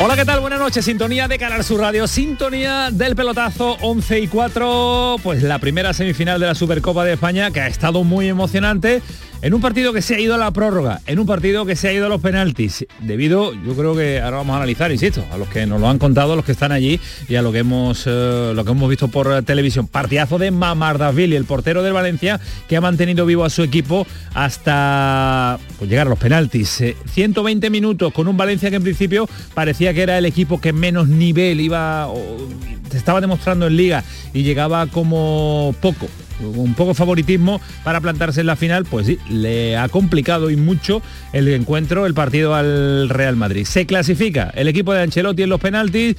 Hola, ¿qué tal? Buenas noches. Sintonía de Canal Sur Radio, sintonía del pelotazo 11 y 4, pues la primera semifinal de la Supercopa de España que ha estado muy emocionante en un partido que se ha ido a la prórroga, en un partido que se ha ido a los penaltis, debido, yo creo que ahora vamos a analizar, insisto, a los que nos lo han contado, a los que están allí y a lo que hemos, eh, lo que hemos visto por televisión. Partidazo de Mamardashvili, el portero del Valencia, que ha mantenido vivo a su equipo hasta pues, llegar a los penaltis. 120 eh, minutos con un Valencia que en principio parecía que era el equipo que menos nivel iba, o, estaba demostrando en liga y llegaba como poco un poco favoritismo para plantarse en la final, pues sí, le ha complicado y mucho el encuentro, el partido al Real Madrid. Se clasifica el equipo de Ancelotti en los penaltis.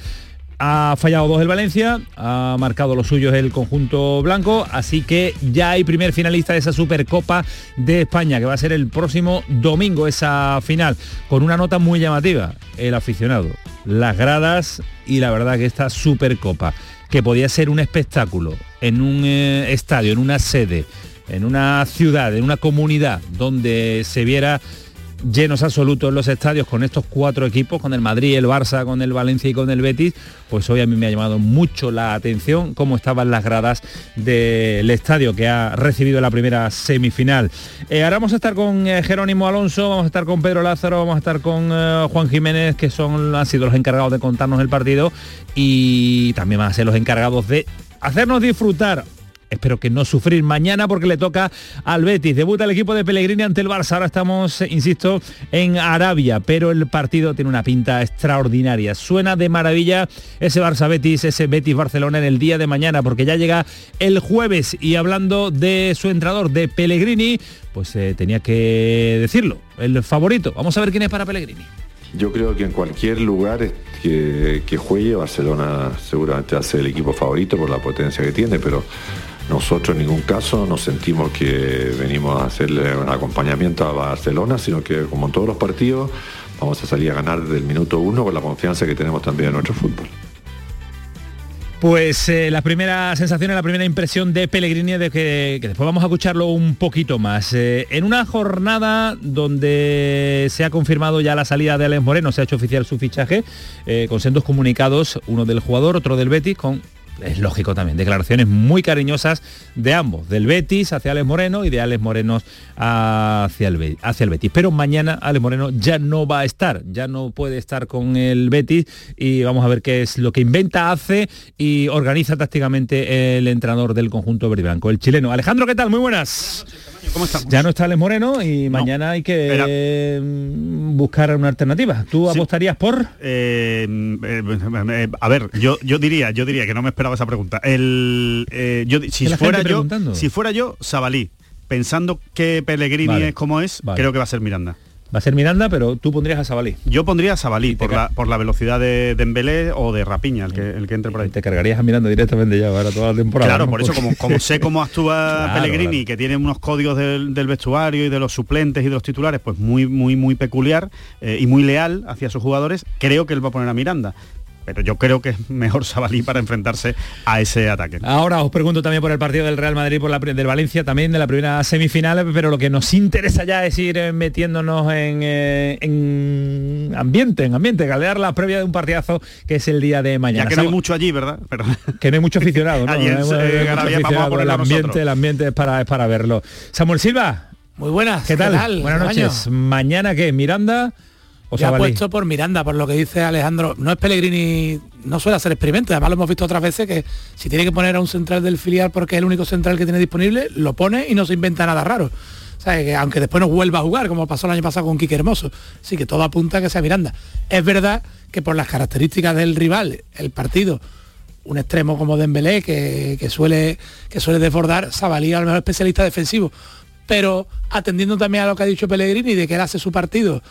Ha fallado dos el Valencia, ha marcado los suyos el conjunto blanco, así que ya hay primer finalista de esa Supercopa de España, que va a ser el próximo domingo esa final, con una nota muy llamativa, el aficionado, las gradas y la verdad que esta Supercopa que podía ser un espectáculo en un eh, estadio, en una sede, en una ciudad, en una comunidad donde se viera llenos absolutos los estadios con estos cuatro equipos, con el Madrid, el Barça, con el Valencia y con el Betis, pues hoy a mí me ha llamado mucho la atención cómo estaban las gradas del estadio que ha recibido la primera semifinal. Eh, ahora vamos a estar con eh, Jerónimo Alonso, vamos a estar con Pedro Lázaro, vamos a estar con Juan Jiménez, que son, han sido los encargados de contarnos el partido y también van a ser los encargados de hacernos disfrutar espero que no sufrir mañana porque le toca al Betis. Debuta el equipo de Pellegrini ante el Barça. Ahora estamos, insisto, en Arabia, pero el partido tiene una pinta extraordinaria. Suena de maravilla ese Barça Betis, ese Betis Barcelona en el día de mañana, porque ya llega el jueves y hablando de su entrenador, de Pellegrini, pues eh, tenía que decirlo, el favorito. Vamos a ver quién es para Pellegrini. Yo creo que en cualquier lugar que, juegue, Barcelona seguramente ser el equipo favorito por la potencia que tiene, pero nosotros en ningún caso nos sentimos que venimos a hacerle un acompañamiento a Barcelona, sino que como en todos los partidos vamos a salir a ganar del minuto uno con la confianza que tenemos también en nuestro fútbol. Pues eh, la primera sensación, la primera impresión de Pellegrini de que, después vamos a escucharlo un poquito más. Eh, en una jornada donde se ha confirmado ya la salida de Alex Moreno, se ha hecho oficial su fichaje, eh, con sendos comunicados, uno del jugador, otro del Betis, con es lógico también, declaraciones muy cariñosas de ambos, del Betis hacia Alex Moreno y de Alex Moreno hacia el, hacia el Betis. Pero mañana Alex Moreno ya no va a estar, ya no puede estar con el Betis y vamos a ver qué es lo que inventa, hace y organiza tácticamente el entrenador del conjunto verde blanco, el chileno. Alejandro, ¿qué tal? Muy buenas. ¿Cómo Ya no está Alex Moreno y mañana hay que mm, buscar una alternativa. ¿Tú apostarías por? Eh, eh, eh, a ver, yo, yo diría, yo diría que no me esperaba esa pregunta. El, yo, si fuera yo, si fuera yo, Sabalí, pensando que Pellegrini es como es, creo que va a ser Miranda. Va a ser Miranda, pero tú pondrías a Sabalí. Yo pondría a Sabalí por la, por la velocidad de Dembélé o de Rapiña, el que, el que entre por ahí. Te cargarías a Miranda directamente ya para toda la temporada. Claro, por eso como, como sé cómo actúa Pellegrini, que tiene unos códigos del, vestuario y de los suplentes y de los titulares, pues muy, muy, muy peculiar eh, y muy leal hacia sus jugadores, creo que él va a poner a Miranda pero yo creo que es mejor Sabalí para enfrentarse a ese ataque. Ahora os pregunto también por el partido del Real Madrid, por la del Valencia, también de la primera semifinal, pero lo que nos interesa ya es ir eh, metiéndonos en, eh, en ambiente, en ambiente, galear la previa de un partidazo que es el día de mañana. Ya que no hay mucho allí, ¿verdad? Pero... Que no hay mucho aficionado, ¿no? el ambiente, el ambiente es para, es para verlo. Samuel Silva. Muy buenas. ¿Qué tal? Buenas noches. Mañana qué? Miranda. O ha puesto por Miranda, por lo que dice Alejandro. No es Pellegrini, no suele hacer experimentos. Además lo hemos visto otras veces que si tiene que poner a un central del filial porque es el único central que tiene disponible, lo pone y no se inventa nada raro. O sea, que aunque después no vuelva a jugar, como pasó el año pasado con Quique Hermoso. Así que todo apunta a que sea Miranda. Es verdad que por las características del rival, el partido, un extremo como Dembélé, que, que suele, que suele desbordar, Sabalí a lo mejor especialista defensivo. Pero atendiendo también a lo que ha dicho Pellegrini de que él hace su partido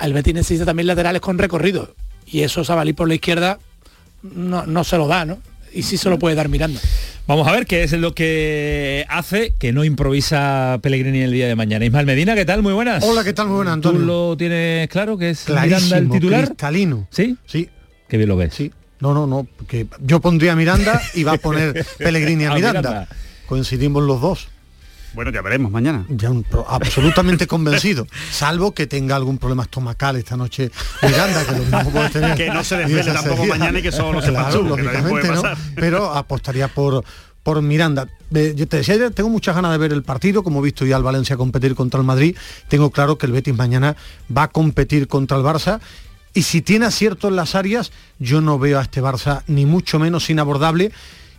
el Betis necesita también laterales con recorrido y eso Sabalí por la izquierda no, se lo da, ¿no? y sí se lo puede dar Miranda. Vamos a ver qué es lo que hace que no improvisa Pellegrini el día de mañana. Ismael Medina, ¿qué tal? Muy buenas. Hola, ¿qué tal? Muy buenas, Antonio. ¿Tú lo tienes claro que es Clarísimo, Miranda el titular? cristalino. ¿Sí? Sí, Qué bien lo ves. sí. No, no, no, porque yo pondría a Miranda y va a poner Pellegrini a A Miranda. Miranda. Coincidimos los dos. Bueno, ya veremos mañana. Ya un pro- absolutamente convencido, salvo que tenga algún problema estomacal esta noche Miranda, que lo mismo puede tener. Que no se desvele tampoco sería- mañana y que solo lo sepas Claro, tú, que puede ¿no? Pero apostaría por por Miranda. Eh, Yo te decía, tengo muchas ganas de ver el partido, como he visto ya al Valencia competir contra el Madrid, tengo claro que el Betis mañana va a competir contra el Barça y si tiene acierto en las áreas, yo no veo a este Barça ni mucho menos inabordable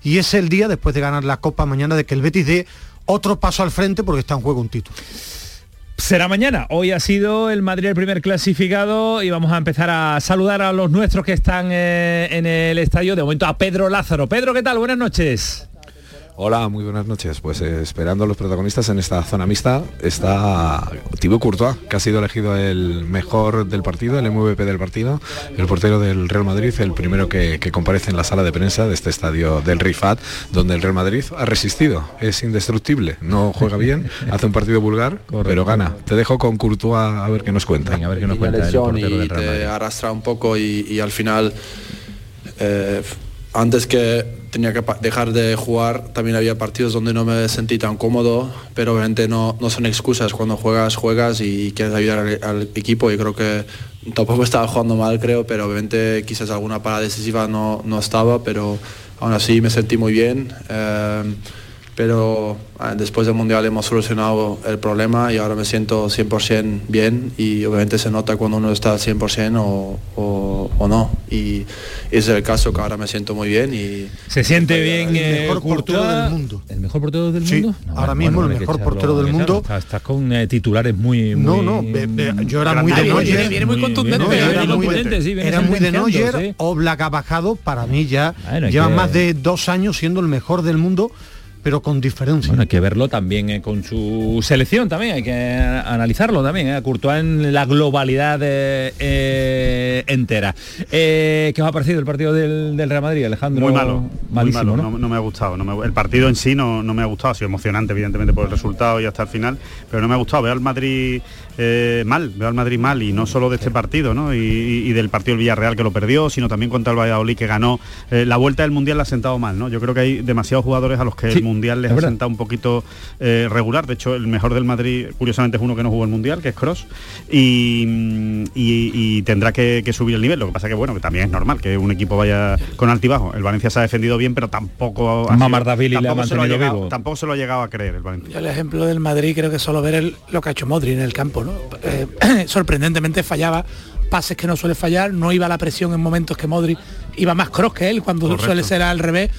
y es el día después de ganar la Copa mañana de que el Betis dé otro paso al frente porque está en juego un título. Será mañana. Hoy ha sido el Madrid el primer clasificado y vamos a empezar a saludar a los nuestros que están eh, en el estadio. De momento a Pedro Lázaro. Pedro, ¿qué tal? Buenas noches. Hola, muy buenas noches. Pues eh, esperando a los protagonistas en esta zona mixta está Thibaut Courtois, que ha sido elegido el mejor del partido, el MVP del partido, el portero del Real Madrid, el primero que, que comparece en la sala de prensa de este estadio del Rifat, donde el Real Madrid ha resistido, es indestructible, no juega bien, hace un partido vulgar, pero gana. Te dejo con Courtois a ver qué nos cuenta. Venga, a ver qué nos Pequeña cuenta el lesión portero y del Real te arrastra un poco y, y al final eh, antes que tenía que dejar de jugar también había partidos donde no me sentí tan cómodo pero obviamente no, no son excusas. Cuando juegas juegas y quieres ayudar al, al equipo y creo que tampoco estaba jugando mal creo pero obviamente quizás alguna parada decisiva no, no estaba pero aún así me sentí muy bien. Eh, pero ah, después del Mundial hemos solucionado el problema y ahora me siento 100% bien y obviamente se nota cuando uno está al 100% o, o, o no. Y ese es el caso que ahora me siento muy bien y Se siente bien el eh, mejor portero del mundo. ¿El mejor portero del Sí, mundo? ahora mismo el mejor echarlo- portero del mundo. Estás, con eh, titulares muy, No, muy- no, ve- yo era muy de Neuer. viene- viene muy contundente, No, era muy de, Neuer, sí. Oblak ha bajado, para mí ya lleva que- más de dos años siendo el mejor del mundo, pero con diferencia. Bueno, hay que verlo también eh, con su selección también, hay que analizarlo también, eh, a Courtois en la globalidad eh, eh, entera. Eh, ¿Qué os ha parecido el partido del, del Real Madrid, Alejandro? Muy malo, muy malo, ¿no? no, me ha gustado. no me- el partido en sí no, no me ha gustado, ha sido emocionante evidentemente por el resultado y hasta el final, pero no me ha gustado. Veo al Madrid eh, mal, veo al Madrid mal y no solo de este partido, ¿no? Y, y- y del partido del Villarreal que lo perdió, sino también contra el Valladolid que ganó. Eh, la vuelta del Mundial la ha sentado mal, ¿no? Yo creo que hay demasiados jugadores a los que Sí, el Mundial les es ha verdad. sentado un poquito eh, regular. De hecho, el mejor del Madrid, curiosamente, es uno que no jugó el Mundial, que es Cross, y, y- y tendrá que, que subir el nivel. Lo que pasa que, bueno, que también es normal que un equipo vaya con altibajo. El Valencia se ha defendido bien, pero tampoco ha tampoco se lo mantenido llegado- vivo. Tampoco se lo ha llegado a creer el Valencia. Yo el ejemplo del Madrid creo que solo ver el- lo que ha hecho Modri en el campo, ¿no? Eh, sorprendentemente fallaba pases que no suele fallar, no iba a la presión en momentos que Modri iba más cross que él, cuando Correcto. suele ser al revés.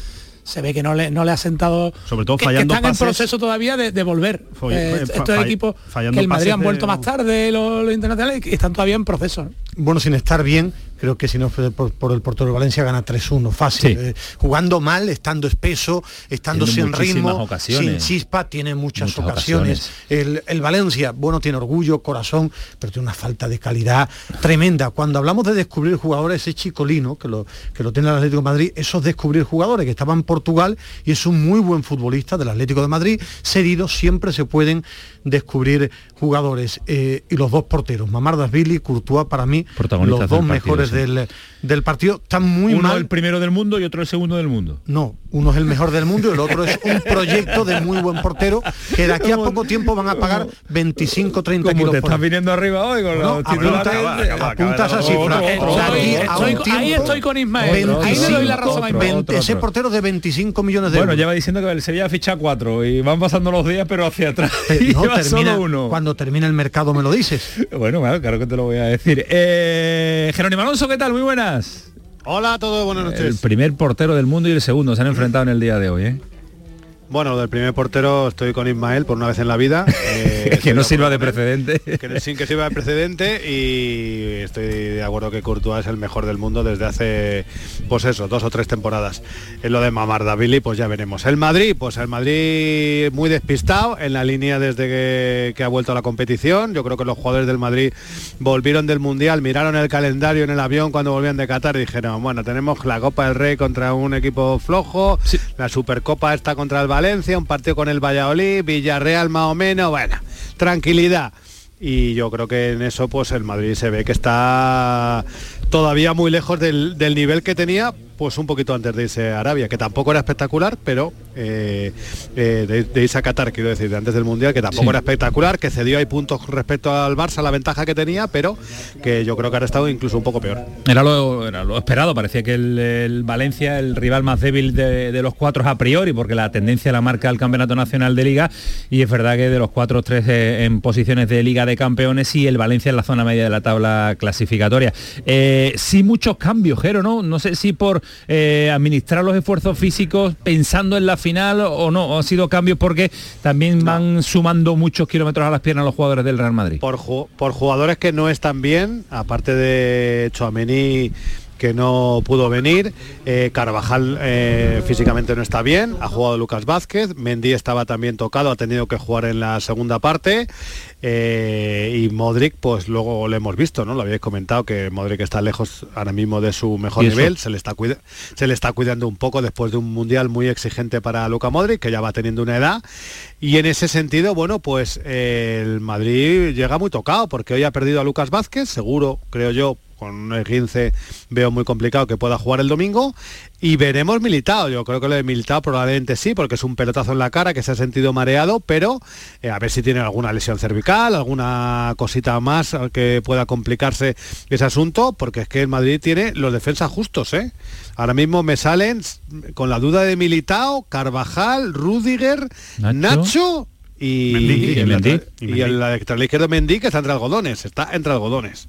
Se ve que no le, no le ha sentado... Sobre todo fallando que están pases- en proceso todavía de, de volver. Eh, fa- estos equipos fallando que el Madrid han vuelto de- más tarde, los, los internacionales, y están todavía en proceso. ¿no? Bueno, sin estar bien, creo que si no fue por, por el portero de Valencia gana 3-1, fácil. Sí. Eh, jugando mal, estando espeso, estando Tiene sin ritmo, ocasiones. sin chispa, tiene muchas, Muchas ocasiones. El, el Valencia, bueno, tiene orgullo, corazón, pero tiene una falta de calidad tremenda. Cuando hablamos de descubrir jugadores, es Chicolino, que lo, que lo tiene el Atlético de Madrid, eso es descubrir jugadores, que estaba en Portugal y es un muy buen futbolista del Atlético de Madrid. Cedido siempre se pueden descubrir jugadores. Eh, y los dos porteros, Mamardashvili y Courtois, para mí, los dos del sí. del, del partido, están muy uno mal. el primero del mundo y otro el segundo del mundo. No, uno es el mejor del mundo y el otro es un proyecto de muy buen portero que de aquí a poco tiempo van a pagar 25, 30 Como kilos te estás viniendo arriba hoy con No, los apunta, titulares. acaba, acaba, apunta acaba. esa cifra. Otro, otro, De aquí otro, a un ahí estoy con Ismael. Otro, ahí le doy la otro, razón a otro, Ismael. 20, ese portero de 25 millones de Bueno, euros. lleva diciendo que el Sevilla ficha cuatro y van pasando los días pero hacia atrás. Eh, y no, termina- solo uno. Cuando termine el mercado me lo dices. Bueno, claro, claro que te lo voy a decir. Eh, Jerónimo Alonso, ¿qué tal? Muy buenas. Hola a todos, buenas noches. El primer portero del mundo y el segundo se han enfrentado en el día de hoy, ¿eh? Bueno, lo del primer portero estoy con Ismael por una vez en la vida. Eh, que no sirva de precedente. Que, sin que sirva de precedente y estoy de acuerdo que Courtois es el mejor del mundo desde hace, pues eso, dos o tres temporadas. En lo de Mamardavili, pues ya veremos. El Madrid, pues el Madrid muy despistado en la línea desde que, ha vuelto a la competición. Yo creo que los jugadores del Madrid volvieron del Mundial, miraron el calendario en el avión cuando volvían de Qatar y dijeron, bueno, tenemos la Copa del Rey contra un equipo flojo, la Supercopa está contra el Valencia, un partido con el Valladolid, Villarreal más o menos, bueno, tranquilidad. Y yo creo que en eso pues el Madrid se ve que está todavía muy lejos del, del nivel que tenía pues un poquito antes de irse a Arabia, que tampoco era espectacular, pero eh, eh, de, irse a Qatar, quiero decir, de antes del Mundial, que tampoco era espectacular, que cedió ahí puntos respecto al Barça, la ventaja que tenía, pero que yo creo que ahora estado incluso un poco peor. Era lo, era lo esperado, parecía que el, Valencia, el rival más débil de, los cuatro a priori, porque la tendencia la marca el Campeonato Nacional de Liga, y es verdad que de los cuatro, tres eh, en posiciones de Liga de Campeones y el Valencia en la zona media de la tabla clasificatoria. sí muchos cambios, Jero, ¿no? No sé si por eh, administrar los esfuerzos físicos pensando en la final o no? ¿O han sido cambios porque también van sumando muchos kilómetros a las piernas los jugadores del Real Madrid? Por, por jugadores que no están bien, aparte de Chouameni que no pudo venir. Eh, Carvajal eh, físicamente no está bien, ha jugado Lucas Vázquez, Mendy estaba también tocado, ha tenido que jugar en la segunda parte. Eh, y Modric, pues luego lo hemos visto, ¿no? Lo habéis comentado que Modric está lejos ahora mismo de su mejor nivel, se le, está se le está cuidando un poco después de un mundial muy exigente para Luca Modric, que ya va teniendo una edad. Y en ese sentido, bueno, pues el Madrid llega muy tocado, porque hoy ha perdido a Lucas Vázquez, seguro, creo yo, con un 15 veo muy complicado que pueda jugar el domingo y veremos Militado, yo creo que lo de Militado probablemente sí, porque es un pelotazo en la cara que se ha sentido mareado, pero eh, a ver si tiene alguna lesión cervical, alguna cosita más que pueda complicarse ese asunto, porque es que el Madrid tiene los defensas justos, ¿eh? Ahora mismo me salen con la duda de Militao, Carvajal, Rudiger, Nacho, y, el, lateral izquierdo Mendy que está entre algodones, está entre algodones.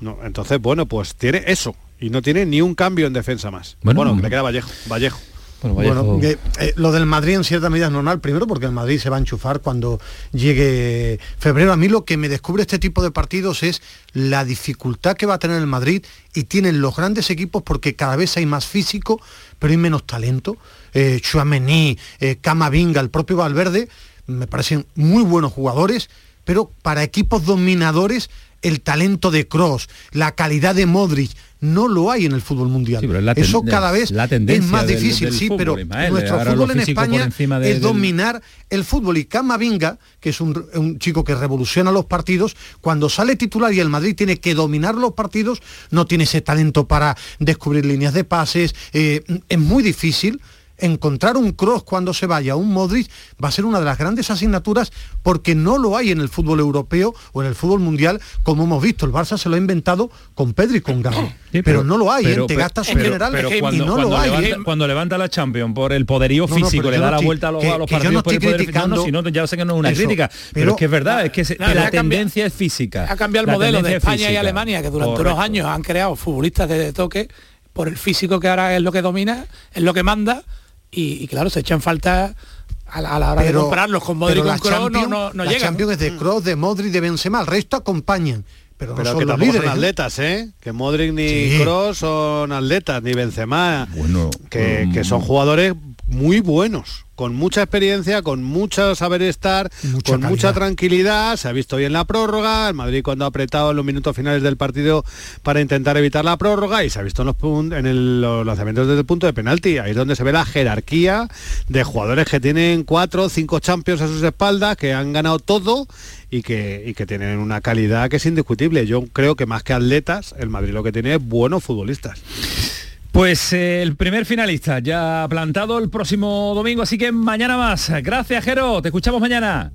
No, entonces, bueno, pues tiene eso. Y no tiene ni un cambio en defensa más. Bueno, me queda Vallejo. Vallejo. Bueno, eh, lo del Madrid en cierta medida es normal, primero porque el Madrid se va a enchufar cuando llegue febrero. A mí lo que me descubre este tipo de partidos es la dificultad que va a tener el Madrid y tienen los grandes equipos porque cada vez hay más físico, pero hay menos talento. Eh, Chouameni, eh, Camavinga, el propio Valverde, me parecen muy buenos jugadores, pero para equipos dominadores el talento de Cross, la calidad de Modric, no lo hay en el fútbol mundial. Eso cada vez es más difícil, sí, pero nuestro fútbol en España es dominar el fútbol. Y Camavinga, que es un, chico que revoluciona los partidos, cuando sale titular y el Madrid tiene que dominar los partidos, no tiene ese talento para descubrir líneas de pases, eh, es muy difícil encontrar un cross cuando se vaya, un Modric, va a ser una de las grandes asignaturas porque no lo hay en el fútbol europeo o en el fútbol mundial, como hemos visto. El Barça se lo ha inventado con Pedri y con Gavi. pero, no lo hay, ¿eh? te gastas en general cuando, y no lo hay. Levanta, ¿eh? Cuando levanta la Champions por el poderío físico, le da la vuelta a los, a los partidos no por el poder criticando, si no, ya sé que no es una crítica, pero, es que es verdad, es que, la tendencia es física. Ha cambiado el modelo de España y Alemania, que durante unos años han creado futbolistas de toque por el físico que ahora es lo que domina, es lo que manda y, claro, se echan falta a la, hora de comprarlos con Modric y con Kroos no, no, no la Champions es de mm. Kroos, de Modric, de Benzema, el resto acompañan. Pero, no son que tampoco son ¿eh? atletas, ¿eh? Que Modric ni Kroos son atletas, ni Benzema. Bueno, que, que son jugadores muy buenos con mucha experiencia, con mucho saber estar, con mucha tranquilidad. Se ha visto bien la prórroga. El Madrid cuando ha apretado en los minutos finales del partido para intentar evitar la prórroga y se ha visto en los, en los lanzamientos desde el punto de penalti. Ahí es donde se ve la jerarquía de jugadores que tienen cuatro, cinco champions a sus espaldas, que han ganado todo y que, y que tienen una calidad que es indiscutible. Yo creo que más que atletas, el Madrid lo que tiene es buenos futbolistas. Pues eh, el primer finalista ya plantado el próximo domingo, así que mañana más. Gracias, Jero. Te escuchamos mañana.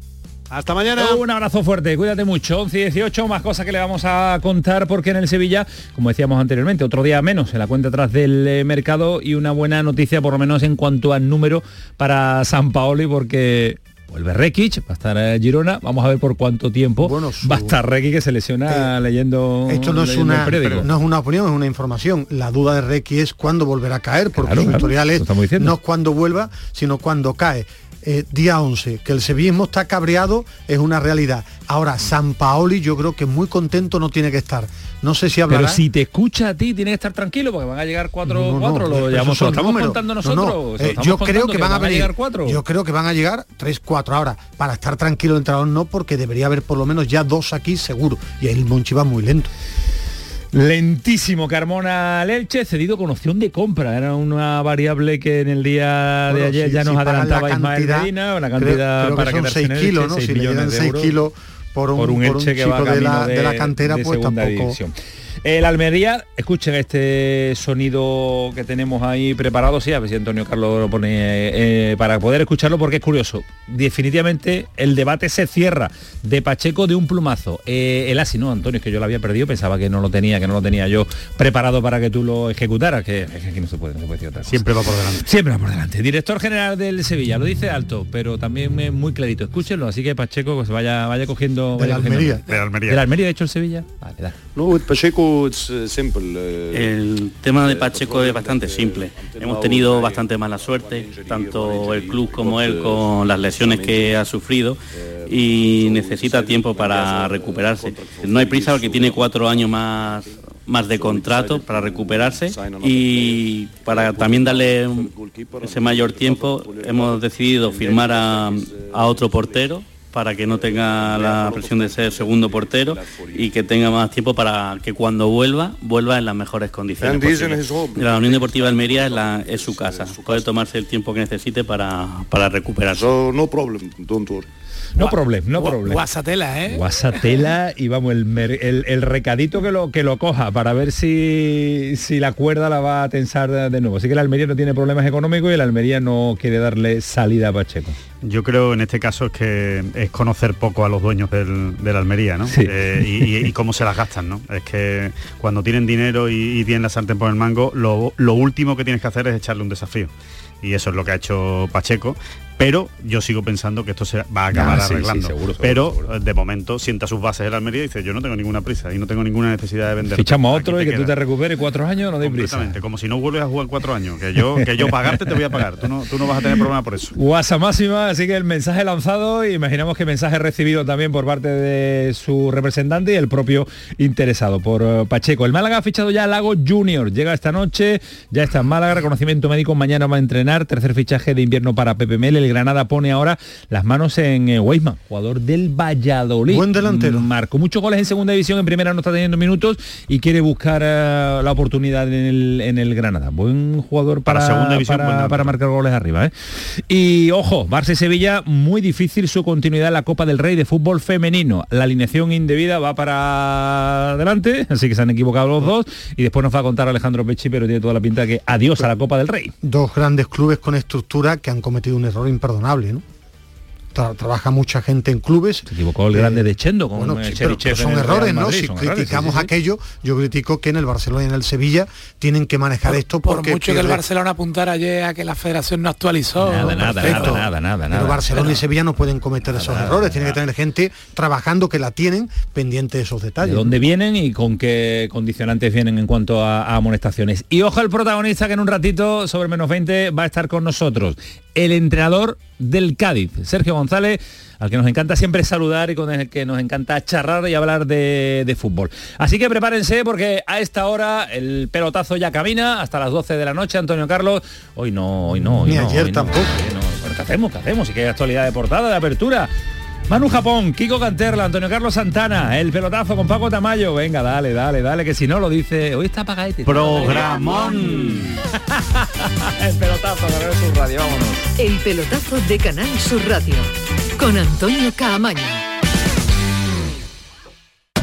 Hasta mañana. Un abrazo fuerte, cuídate mucho. 11 y 18, más cosas que le vamos a contar porque en el Sevilla, como decíamos anteriormente, otro día menos en la cuenta atrás del eh, mercado y una buena noticia por lo menos en cuanto al número para San Paoli porque Vuelve Rekic, va a estar eh, Girona, vamos a ver por cuánto tiempo va a estar Rekic que se lesiona leyendo Esto no es, una, no es una opinión, es una información. La duda de Rekic es cuándo volverá a caer, porque su tutorial es no es cuando vuelva, sino cuando cae. Eh, día 11, que el sevillismo está cabreado es una realidad. Ahora, San Paoli yo creo que muy contento no tiene que estar. No sé si hablará... Pero si te escucha a ti, tienes que estar tranquilo porque van a llegar cuatro, No, no, cuatro, lo, lo estamos números. contando No, nosotros. no, eh, estamos yo creo que van a venir llegar cuatro. Yo creo que van a llegar tres, cuatro. Ahora, para estar tranquilo el entrenador no, porque debería haber por lo menos ya dos aquí seguro. Y ahí el Monchi va muy lento. Lentísimo Carmona Leche, cedido con opción de compra. Era una variable que en el día de Bueno, ayer si- ya nos si adelantaba la Ismael cantidad, Medina, una creo- cantidad creo que para son seis en el kilos, Elche, ¿no? seis Si le millones llegan de seis euros kilos por un, por un por un que va de la, camino de la cantera, de pues tampoco... división. El Almería, escuchen este sonido que tenemos ahí preparado, sí, a ver si Antonio Carlos lo pone eh, para poder escucharlo porque es curioso. Definitivamente el debate se cierra de Pacheco de un plumazo. Eh, el así, no, Antonio, es que yo lo había perdido, pensaba que no lo tenía, que no lo tenía yo preparado para que tú lo ejecutaras, que, es que aquí no se puede, no se puede decir otra cosa. Siempre va por delante. Siempre va por delante. Director general del Sevilla, lo dice alto, pero también es muy clarito. Escúchenlo, así que Pacheco pues vaya, vaya cogiendo. De la vaya cogiendo- Almería. De la Almería. ¿De la Almería, de hecho, el Sevilla? Vale, dale. No, Pacheco, it's simple. uh, El tema de Pacheco es bastante simple. Hemos tenido bastante mala suerte, tanto el club como él, con las lesiones que ha sufrido y necesita tiempo para recuperarse. No hay prisa porque tiene cuatro años más más de contrato para recuperarse y para también darle ese mayor tiempo hemos decidido firmar a, a otro portero para que no tenga la presión de ser segundo portero y que tenga más tiempo para que cuando vuelva, vuelva en las mejores condiciones. Posibles. La Unión Deportiva Almería es, la- es su casa, puede tomarse el tiempo que necesite para, para recuperarse. So no problem, don't worry. No problem, no problem. Guasatela, ¿eh? Guasatela y vamos, el, el, el recadito que lo, que lo coja para ver si, si la cuerda la va a tensar de, de nuevo. Así que el Almería no tiene problemas económicos y el Almería no quiere darle salida a Pacheco. Yo creo en este caso es que es conocer poco a los dueños del, del Almería, ¿no? Sí. Eh, y, y- y cómo se las gastan, ¿no? Es que cuando tienen dinero y, y tienen la sartén por el mango, lo, lo último que tienes que hacer es echarle un desafío. Y eso es lo que ha hecho Pacheco. Pero yo sigo pensando que esto se va a acabar Ah, sí, sí, arreglando. seguro, seguro, pero seguro. eh, de momento sienta sus bases el Almería y dice yo no tengo ninguna prisa y no tengo ninguna necesidad de vender. Fichamos otro y que tú quedas". te recuperes cuatro años, no de prisa. Completamente, como si no vuelves a jugar cuatro años, que yo, que yo pagarte te voy a pagar, tú no, tú no vas a tener problema por eso. Guasa máxima, así que el mensaje lanzado y imaginamos que mensaje recibido también por parte de su representante y el propio interesado por eh, Pacheco. El Málaga ha fichado ya a Lago Junior, llega esta noche, ya está en Málaga, reconocimiento médico, mañana va a entrenar, tercer fichaje de invierno para Pepe Mel, el Granada pone ahora las manos en eh, Weisman, jugador del Valladolid. Buen delantero. Marcó muchos goles en segunda división, en primera no está teniendo minutos y quiere buscar eh, la oportunidad en el, en el Granada. Buen jugador para, Para segunda división, para- buen delantero. para marcar goles arriba. ¿eh? Y ojo, Barça y Sevilla, muy difícil su continuidad en la Copa del Rey de fútbol femenino. La alineación indebida va para adelante, así que se han equivocado los dos. Y después nos va a contar Alejandro Pechi, pero tiene toda la pinta que adiós a la Copa del Rey. Dos grandes clubes con estructura que han cometido un error imperdonable, ¿no? Tra- trabaja mucha gente en clubes. Se equivocó el grande de Chendo con Bueno, eh, sí, pero, pero son el errores, ¿no? Si son errores, sí, criticamos sí, sí. aquello, yo critico que en el Barcelona y en el Sevilla tienen que manejar esto Por porque mucho que el Barcelona apuntara ayer a que la federación no actualizó. Nada, nada, perfecto. nada, nada, nada, Pero nada. Barcelona y Sevilla no pueden cometer esos errores, tienen que tener gente trabajando que la tienen pendiente de esos de detalles. dónde vienen y con qué condicionantes vienen en cuanto a, a amonestaciones. Y ojo al protagonista que en un ratito, sobre menos 20, va a estar con nosotros, el entrenador del Cádiz, Sergio González, al que nos encanta siempre saludar y con el que nos encanta charlar y hablar de, de fútbol. Así que prepárense porque a esta hora el pelotazo ya camina hasta las 12 de la noche, Antonio Carlos. Hoy no, hoy no, hoy Ni no, ayer hoy no, tampoco. hoy no. Bueno, ¿Qué hacemos? ¿Qué hacemos? Si que hay actualidad de portada, de apertura. Manu Japón, Kiko Canterla, Antonio Carlos Santana, el pelotazo con Paco Tamayo. Venga, dale, dale, dale, que si no lo dice. Hoy está apagadete. Programón. el pelotazo, de su radio, vámonos. El pelotazo de Canal Sur Radio con Antonio Caamaño.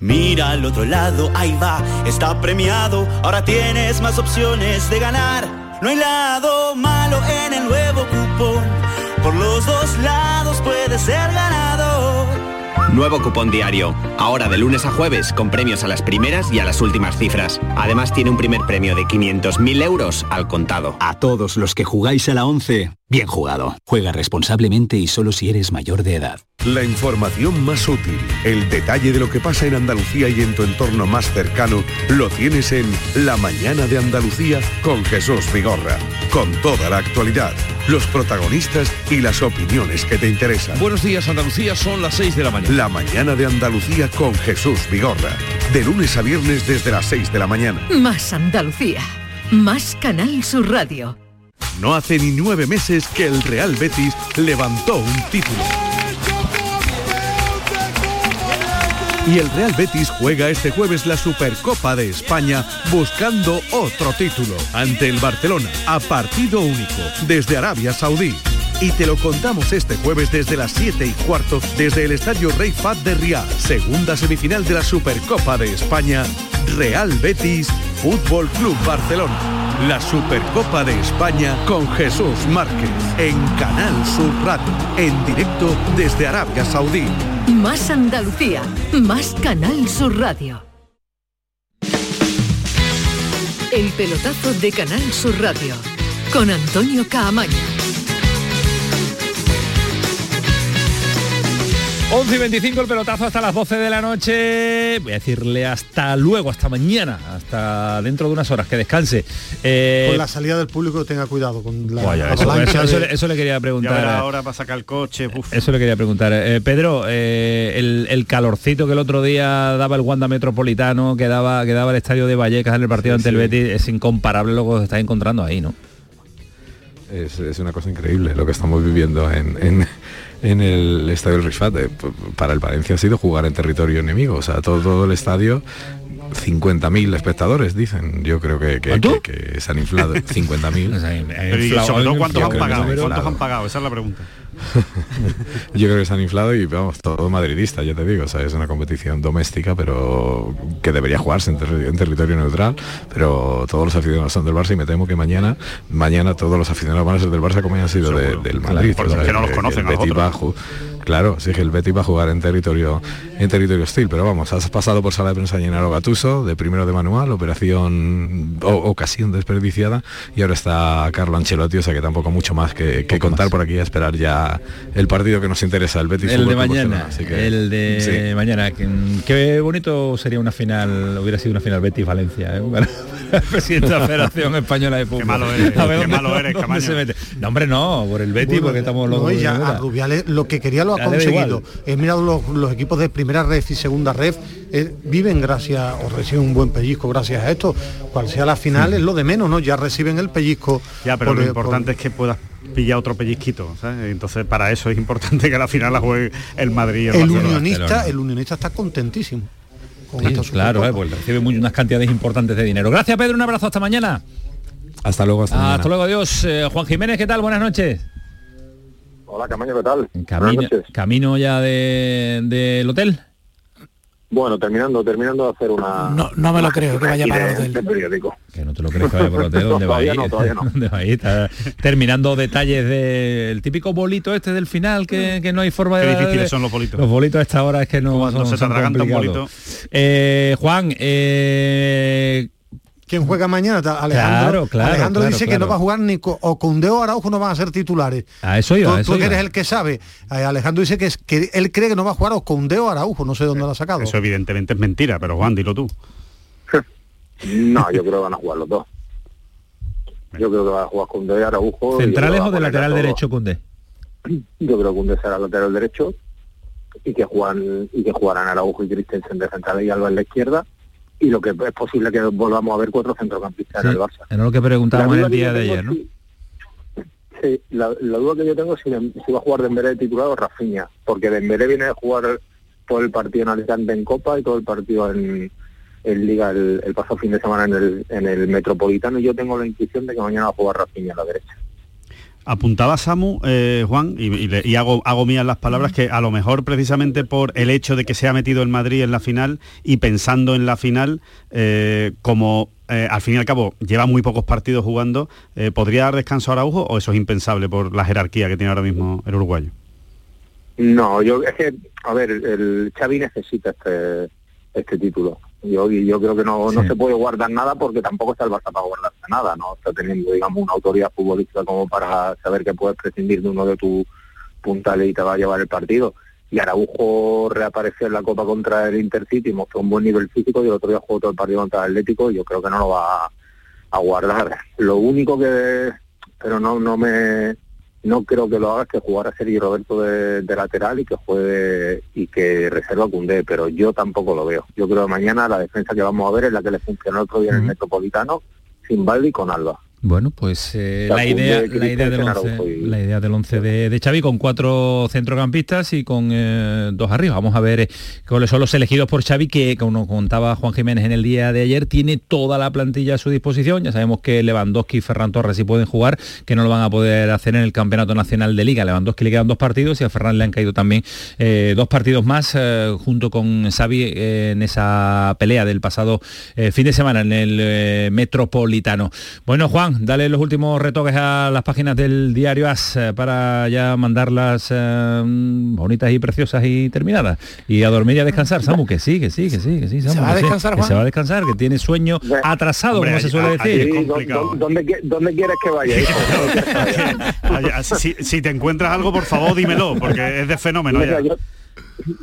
Mira al otro lado, ahí va, está premiado. Ahora tienes más opciones de ganar. No hay lado malo en el nuevo cupón. Por los dos lados puedes ser ganador. Nuevo cupón diario. Ahora de lunes a jueves con premios a las primeras y a las últimas cifras. Además tiene un primer premio de 500.000 euros al contado. A todos los que jugáis a la 11, bien jugado. Juega responsablemente y solo si eres mayor de edad. La información más útil, el detalle de lo que pasa en Andalucía y en tu entorno más cercano, lo tienes en La Mañana de Andalucía con Jesús Vigorra. Con toda la actualidad, los protagonistas y las opiniones que te interesan. Buenos días Andalucía, son las 6 de la mañana. La Mañana de Andalucía con Jesús Vigorra. De lunes a viernes desde las 6 de la mañana. Más Andalucía. Más Canal Sur Radio. No hace ni nueve meses que el Real Betis levantó un título. Y el Real Betis juega este jueves la Supercopa de España buscando otro título ante el Barcelona a partido único desde Arabia Saudí. Y te lo contamos este jueves desde las 7 y cuarto desde el Estadio Rey Fat de Riyadh, segunda semifinal de la Supercopa de España, Real Betis Fútbol Club Barcelona. La Supercopa de España con Jesús Márquez en Canal Sur Radio, en directo desde Arabia Saudí. Más Andalucía. Más Canal Sur Radio. El pelotazo de Canal Sur Radio. Con Antonio Caamaño. 11 y 25 el pelotazo hasta las 12 de la noche. Voy a decirle hasta luego, hasta mañana, hasta dentro de unas horas, que descanse. Eh, Con la salida del público tenga cuidado con la Vaya, eso, avalancha eso- eso de- le- eso le quería preguntar. ahora para sacar el coche. uf. Eso le quería preguntar. Eh, Pedro, eh, el, el calorcito que el otro día daba el Wanda Metropolitano, que daba, que daba el estadio de Vallecas en el partido ante el Betis, es incomparable lo que se está encontrando ahí, ¿no? Es, es una cosa increíble lo que estamos viviendo en, en- en el estadio del Rifat. Eh, Para el Valencia ha sido jugar en territorio enemigo. O sea, todo, todo el estadio, 50.000 espectadores, dicen. Yo creo que, que, que- que se han inflado 50.000. Pero y sobre todo cuántos han pagado. ¿Cuántos han pagado? Esa es la pregunta. Yo creo que se han inflado y vamos, todo madridista, ya te digo, o sea, es una competición doméstica, pero que debería jugarse en, terri- en territorio neutral, pero todos los aficionados son del Barça y me temo que mañana, mañana todos los aficionados van a ser del Barça como hayan sido de- del Madrid. porque es que no los conocen a los Claro, sí que el Betis va a jugar en territorio en territorio hostil, pero vamos, has pasado por sala de prensa Llenaro Gatuso, de primero de manual, operación o ocasión desperdiciada, y ahora está Carlo Ancelotti, o sea que tampoco mucho más que, que contar por aquí a esperar ya el partido que nos interesa, el Betis El de Fútbol mañana, Barcelona, así que- el de sí. mañana. que- Qué bonito sería una final, hubiera sido una final Betis-Valencia, ¿eh? Para- para el presidente de la Federación Española de Fútbol. Qué malo eres, qué malo eres, se mete. No, hombre, no, por el Betis, Bueno, porque estamos no, ya a Rubiales lo que quería lo ha conseguido. He mirado los, los equipos de primera ref y segunda ref, eh, viven gracias o reciben un buen pellizco gracias a esto. Cual sea la final es lo de menos, ¿no? Ya reciben el pellizco. Ya, pero por- lo por- importante es que puedas pillar otro pellizquito, ¿sabes? Entonces para eso es importante que la final la juegue el Madrid y el, unionista, el unionista está contentísimo. con Sí, esta claro, eh, pues recibe muy- unas cantidades importantes de dinero. Gracias, Pedro, un abrazo, hasta mañana. Hasta luego, hasta, mañana. Hasta luego, adiós. Eh, Juan Jiménez, ¿qué tal? Buenas noches. Hola, Camaño, ¿qué tal? Camino, camino ya de- del hotel. Bueno, terminando, terminando de hacer una... No, no me lo creo que vaya para de- el hotel. de periódico. Que no te lo crees que vaya por el hotel, ¿dónde va a Todavía ir? no, todavía no. ¿Dónde va a ir? Está terminando detalles del típico bolito este del final que, que no hay forma Qué de... difíciles de- son los bolitos. Los bolitos a esta hora es que no, Cuando son, se son complicados. bolito. Eh, Juan, eh, ¿Quién juega mañana? Alejandro, Claro, claro, Alejandro claro, dice que no va a jugar ni co- o Cundeo o Araujo no van a ser titulares. a eso iba, tú a eso tú que iba. eres el que sabe. Eh, Alejandro dice que, es, que él cree que no va a jugar o Cundeo o Araujo, no sé dónde lo ha sacado. Eso evidentemente es mentira, pero Juan, dilo tú. No, yo creo que van a jugar los dos. Yo creo que van a jugar con De Araujo. y yo ¿Centrales o de va lateral derecho, Cundé? Yo creo que Cundé será lateral derecho y que juegan y que jugarán Araujo y Christensen de central y Alba en la izquierda. Y lo que es posible que volvamos a ver cuatro centrocampistas en el Barça. Era lo que preguntábamos el día de ayer, ¿no? si- Sí, la, la duda que yo tengo es si, si va a jugar Dembélé de titular o Rafinha, porque Dembélé viene a jugar todo el partido en Alicante en Copa y todo el partido en, en Liga el, el pasado fin de semana en el, en el Metropolitano y yo tengo la intuición de que mañana va a jugar Rafinha a la derecha. Apuntaba Samu, eh, Juan, y, y le- y hago, hago mías las palabras, que a lo mejor precisamente por el hecho de que se ha metido el Madrid en la final y pensando en la final, eh, como eh, al fin y al cabo lleva muy pocos partidos jugando, eh, ¿podría dar descanso a Araujo o eso es impensable por la jerarquía que tiene ahora mismo el uruguayo? No, yo es que, a ver, el Xavi necesita este este título. Yo, yo creo que no, no se puede guardar nada porque tampoco está el Barça para guardarse nada, no está teniendo, digamos, una autoridad futbolística como para saber que puedes prescindir de uno de tus puntales y te va a llevar el partido. Y Araujo reapareció en la Copa contra el Intercity, mostró un buen nivel físico y el otro día jugó todo el partido contra el Atlético y yo creo que no lo va a, a guardar. Lo único que, pero no, no me, no creo que lo haga es que jugara Sergio Roberto de, de lateral y que juegue y que reserva Cundé, pero yo tampoco lo veo. Yo creo que mañana la defensa que vamos a ver es la que le funcionó el otro día en el Metropolitano, sin Baldi y con Alba. Bueno, pues eh, La idea, la idea del once, Araujo y- la idea del once de, de Xavi con cuatro centrocampistas y con eh, dos arriba. Vamos a ver eh, cuáles son los elegidos por Xavi, que como contaba Juan Jiménez en el día de ayer, tiene toda la plantilla a su disposición. Ya sabemos que Lewandowski y Ferran Torres sí pueden jugar, que no lo van a poder hacer en el Campeonato Nacional de Liga. Lewandowski le quedan dos partidos y a Ferran le han caído también dos partidos más junto con Xavi en esa pelea del pasado fin de semana en el Metropolitano. Bueno, Juan, dale los últimos retoques a las páginas del diario AS eh, para ya mandarlas eh, bonitas y preciosas y terminadas. Y a dormir y a descansar, Samu, que sí, que sí, que sí, que sí. Samu, ¿Se va a descansar, que se va a descansar, que tiene sueño atrasado, Hombre, como se suele a- decir. ayer- Sí, complicado. ¿dó- dó- ¿dónde, qui- dónde quieres que vaya? hijo? ¿Dónde quieres que vaya? Ay, si, si te encuentras algo, por favor, dímelo, porque es de fenómeno. Mira, ya. yo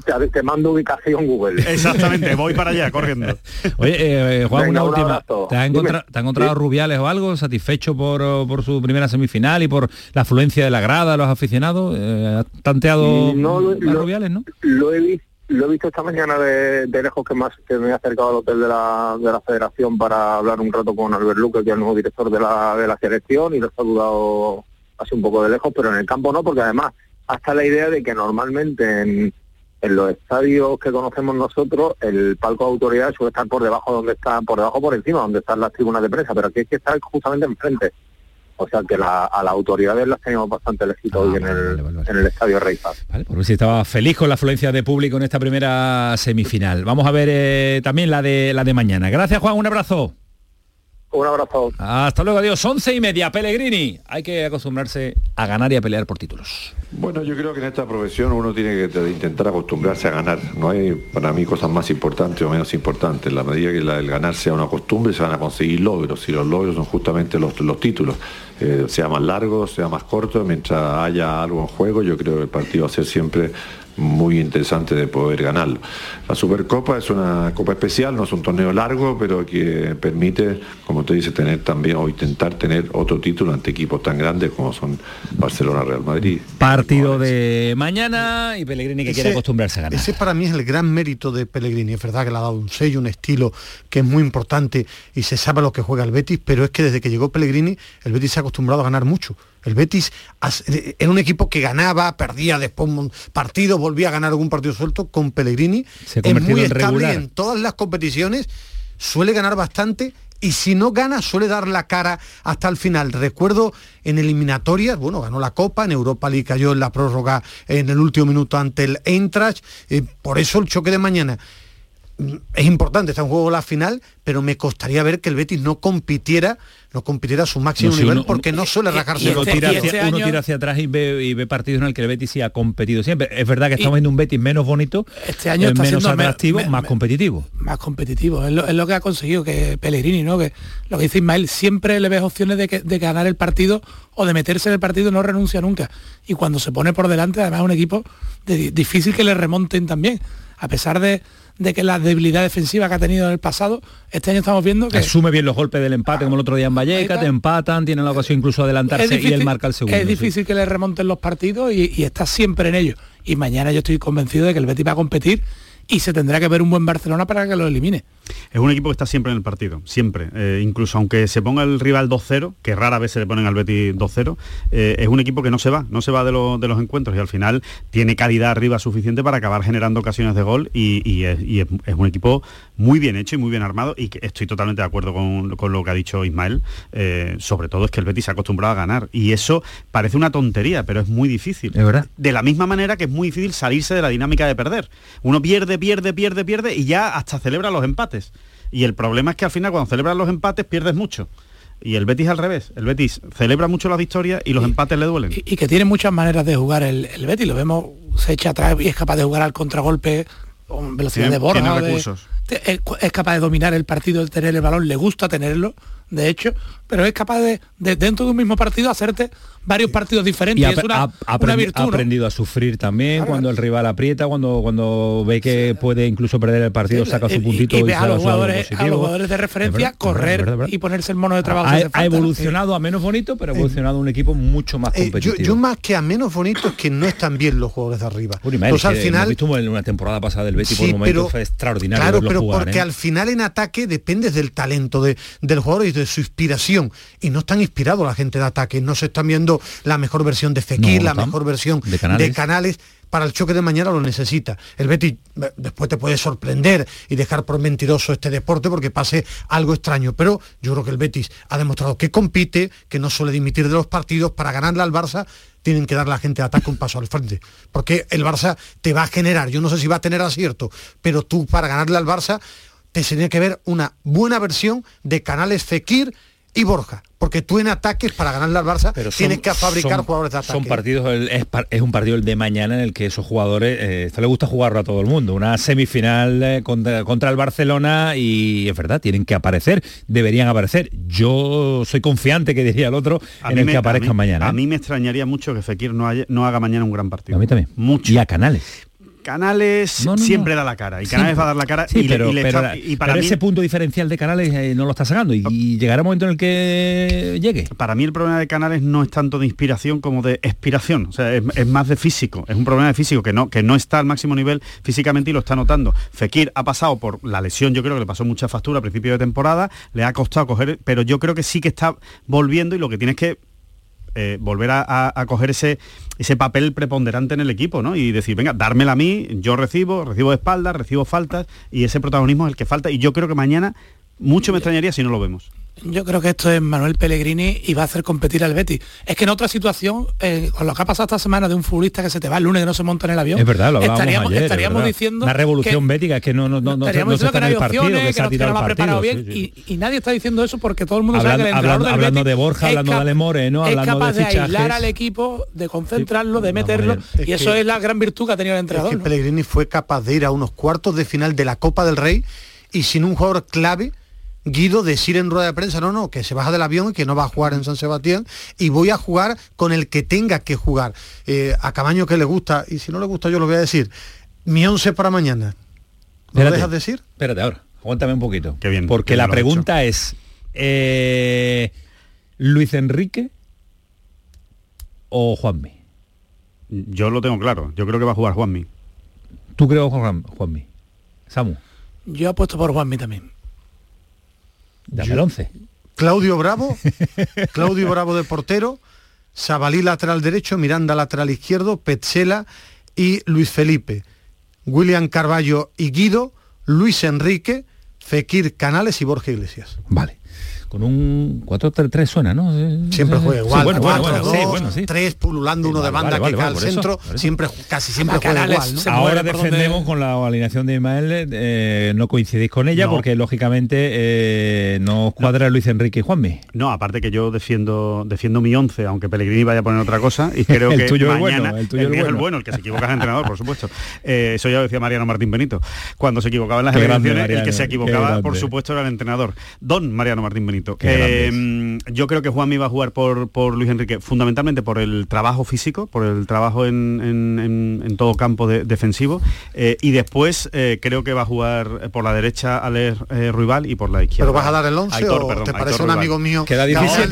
te, te mando ubicación Google. Exactamente, voy para allá, corriendo. Oye, eh, Juan, Venga, una un última. ¿Te has, te encontrado Sí. Rubiales o algo? ¿Satisfecho por, por su primera semifinal y por la afluencia de la grada, los aficionados? Eh, ¿Has tanteado No, lo- a lo- Rubiales, no? Lo he visto. Lo he visto esta mañana de, de lejos que más que me he acercado al hotel de la, de la federación para hablar un rato con Albert Luque, que es el nuevo director de la, de la selección, y lo he saludado así un poco de lejos, pero en el campo no, porque además hasta la idea de que normalmente en, en los estadios que conocemos nosotros, el palco de autoridad suele estar por debajo donde está, por debajo por encima, donde están las tribunas de prensa, pero aquí es que está justamente enfrente. O sea que la, a las autoridades las tenemos bastante lejitos hoy en el, en el estadio Rey Paz. Vale, por ver si estaba feliz con la afluencia de público en esta primera semifinal. Vamos a ver eh, también la de la de mañana. Gracias, Juan, un abrazo. Un abrazo. Hasta luego, adiós. Once y media, Pellegrini. Hay que acostumbrarse a ganar y a pelear por títulos. Bueno, yo creo que en esta profesión uno tiene que intentar acostumbrarse a ganar. No hay para mí cosas más importantes o menos importantes. En la medida que la- el ganar sea una costumbre, se van a conseguir logros. Y los logros son justamente los, los títulos. Eh, sea más largo, sea más corto, mientras haya algo en juego, yo creo que el partido va a ser siempre muy interesante de poder ganarlo. La Supercopa es una copa especial, no es un torneo largo, pero que permite, como te dice, tener también o intentar tener otro título ante equipos tan grandes como son Barcelona, Real Madrid. Partido de mañana y Pellegrini que Ese- quiere acostumbrarse a ganar. Ese para mí es el gran mérito de Pellegrini. Es verdad que le ha dado un sello, un estilo que es muy importante y se sabe lo que juega el Betis, pero es que desde que llegó Pellegrini el Betis se ha acostumbrado a ganar mucho. El Betis eh, era un equipo que ganaba, perdía después un partido, volvía a ganar algún partido suelto. Con Pellegrini Se es muy en estable regular. en todas las competiciones, suele ganar bastante y si no gana suele dar la cara hasta el final. Recuerdo en eliminatorias, bueno, ganó la Copa, en Europa League cayó en la prórroga en el último minuto ante el Eintracht, eh, por eso el choque de mañana mm, es importante, está en juego la final, pero me costaría ver que el Betis no compitiera, no a su máximo No, nivel uno- porque no suele rajarse uno, los tira hacia, uno tira hacia atrás y ve, y ve partidos en el que el Betis sí ha competido siempre. Es verdad que estamos viendo un Betis menos bonito, Este año eh, está menos me- atractivo, me- más competitivo. más competitivo. Es lo, es lo que ha conseguido que Pellegrini, ¿no? Que lo que dice Ismael, siempre le ves opciones de, que- de ganar el partido o de meterse en el partido, no renuncia nunca. Y cuando se pone por delante, además es un equipo de- difícil que le remonten también. A pesar de, de que la debilidad defensiva que ha tenido en el pasado, este año estamos viendo que Asume bien los golpes del empate, como el otro día en Valleca, te empatan, tienen la ocasión incluso de adelantarse y él marca el segundo. es sí. difícil que le remonten los partidos y, y está siempre en ello. Y mañana yo estoy convencido de que el Betis va a competir y se tendrá que ver un buen Barcelona para que lo elimine. Es un equipo que está siempre en el partido, siempre. Eh, incluso aunque se ponga el rival 2-0, que rara vez se le ponen al Betis 2-0, eh, es un equipo que no se va, no se va de, lo- de los encuentros y al final tiene calidad arriba suficiente para acabar generando ocasiones de gol y, y es, y es- es un equipo muy bien hecho y muy bien armado y que estoy totalmente de acuerdo con, con lo que ha dicho Ismael. Eh, sobre todo es que el Betis se ha acostumbrado a ganar y eso parece una tontería, pero es muy difícil. Es verdad. De la misma manera que es muy difícil salirse de la dinámica de perder. Uno pierde, pierde, pierde, pierde y ya hasta celebra los empates. Y el problema es que al final cuando celebras los empates pierdes mucho. Y el Betis al revés. El Betis celebra mucho las victorias y los empates le duelen. Y, que tiene muchas maneras de jugar el, el Betis. Lo vemos, se echa atrás y es capaz de jugar al contragolpe con velocidad de borra. Tiene recursos. es, es capaz de dominar el partido, de tener el balón, le gusta tenerlo de hecho, pero es capaz de, dentro de un mismo partido hacerte varios partidos diferentes. Y es una, ha, virtud, ha aprendido a sufrir también cuando el rival aprieta, cuando cuando ve que puede incluso perder el partido, saca su puntito y, ve a, los jugadores, a los jugadores de referencia correr y ponerse el mono de trabajo. Ha, evolucionado a menos bonito, pero ha evolucionado un equipo mucho más eh, competitivo. yo, más que a menos bonito es que no están bien los jugadores de arriba. Entonces, al final visto en una temporada pasada del Betis por un momento fue extraordinario. Claro, pero porque ¿eh? al final en ataque dependes del talento de, del jugador y de su inspiración y no están inspirados la gente de ataque, no se están viendo la mejor versión de Fekir, la mejor versión de canales. para el choque de mañana lo necesita. El Betis después te puede sorprender y dejar por mentiroso este deporte porque pase algo extraño, pero yo creo que el Betis ha demostrado que compite, que no suele dimitir de los partidos, para ganarle al Barça tienen que dar la gente de ataque un paso al frente, porque el Barça te va a generar, yo no sé si va a tener acierto, pero tú para ganarle al Barça te tenía que ver una buena versión de canales Fekir y Borja, porque tú en ataques para ganarle al Barça tienes que fabricar jugadores de ataque. Son partidos, es, un partido el de mañana en el que esos jugadores, eh, esto le gusta jugarlo a todo el mundo, una semifinal eh, contra, el Barcelona y es verdad, tienen que aparecer, deberían aparecer. Yo soy confiante que diría el otro en el que aparezcan mañana. A ¿eh? mí me extrañaría mucho que Fekir no, no haga mañana un gran partido. A mí también. Mucho. Y a Canales. Canales siempre da la cara y Canales va a dar la cara y, pero, para ese punto diferencial de Canales eh, no lo está sacando y, llegará un momento en el que llegue. Para mí el problema de Canales no es tanto de inspiración como de expiración, o sea, es, más de físico, es un problema de físico que no, que no está al máximo nivel físicamente y lo está notando. Fekir ha pasado por la lesión, yo creo que le pasó mucha factura a principio de temporada, le ha costado coger, pero yo creo que sí que está volviendo y lo que tienes que eh, volver a, coger ese, ese papel preponderante en el equipo, ¿no? Y decir, venga, dármela a mí, yo recibo, recibo de espaldas, recibo faltas, y ese protagonismo es el que falta. Y yo creo que mañana mucho me extrañaría si no lo vemos. Yo creo que esto es Manuel Pellegrini y va a hacer competir al Betis. Es que en otra situación, eh, con lo que ha pasado esta semana de un futbolista que se te va el lunes y no se monta en el avión, es verdad, lo estaríamos, ayer, estaríamos diciendo una revolución bética es que no no no no, no se está en el partido, que, se ha tirado el partido, bien y, nadie está diciendo eso porque todo el mundo sabe que el hablando, del hablando de Borja, hablando de Alemore, ¿no? es hablando capaz de, de aislar al equipo, de concentrarlo, de meterlo y eso es la gran virtud que ha tenido el entrenador. Es que Pellegrini fue capaz de ir a unos cuartos de final de la Copa del Rey y sin un jugador clave Guido decir en rueda de prensa, no, no, que se baja del avión y que no va a jugar en San Sebastián y voy a jugar con el que tenga que jugar. Eh, a Camaño que le gusta, y si no le gusta yo lo voy a decir, mi once para mañana. ¿Lo dejas decir? Espérate ahora, aguántame un poquito. Qué bien. Porque la pregunta es, eh, ¿Luis Enrique o Juanmi? Yo lo tengo claro, yo creo que va a jugar Juanmi. ¿Tú crees Juan, Juanmi? Samu. Yo apuesto por Juanmi también. Dame el 11. Claudio Bravo, Claudio Bravo de portero, Sabalí lateral derecho, Miranda lateral izquierdo, Petzela y Luis Felipe, William Carballo y Guido, Luis Enrique, Fekir Canales y Borja Iglesias. Vale con un 4-3 suena, ¿no? Siempre juega igual. bueno, 4, bueno, 2, 3 pululando uno de banda que cae al centro, siempre siempre casi siempre juega igual. ¿no? Ahora defendemos con la alineación de Ismael, eh, no coincidís con ella porque lógicamente eh, no cuadra Luis Enrique y Juanmi. No, aparte que yo defiendo defiendo mi 11, aunque Pellegrini vaya a poner otra cosa y creo el que tuyo mañana el, tuyo el, es el bueno, el que se equivoca es el entrenador, por supuesto. Eh, eso ya lo decía Mariano Martín Benito. Cuando se equivocaba en las elecciones, el que se equivocaba, por supuesto, era el entrenador. Don Mariano Martín Benito. Em, yo creo que Juanmi va a jugar por, por Luis Enrique, fundamentalmente por el trabajo físico, por el trabajo en, todo campo defensivo. Eh, y después eh, creo que va a jugar por la derecha Alex eh, Ruibal y por la izquierda. ¿Pero vas a dar el 11 o te parece un amigo mío? Queda difícil.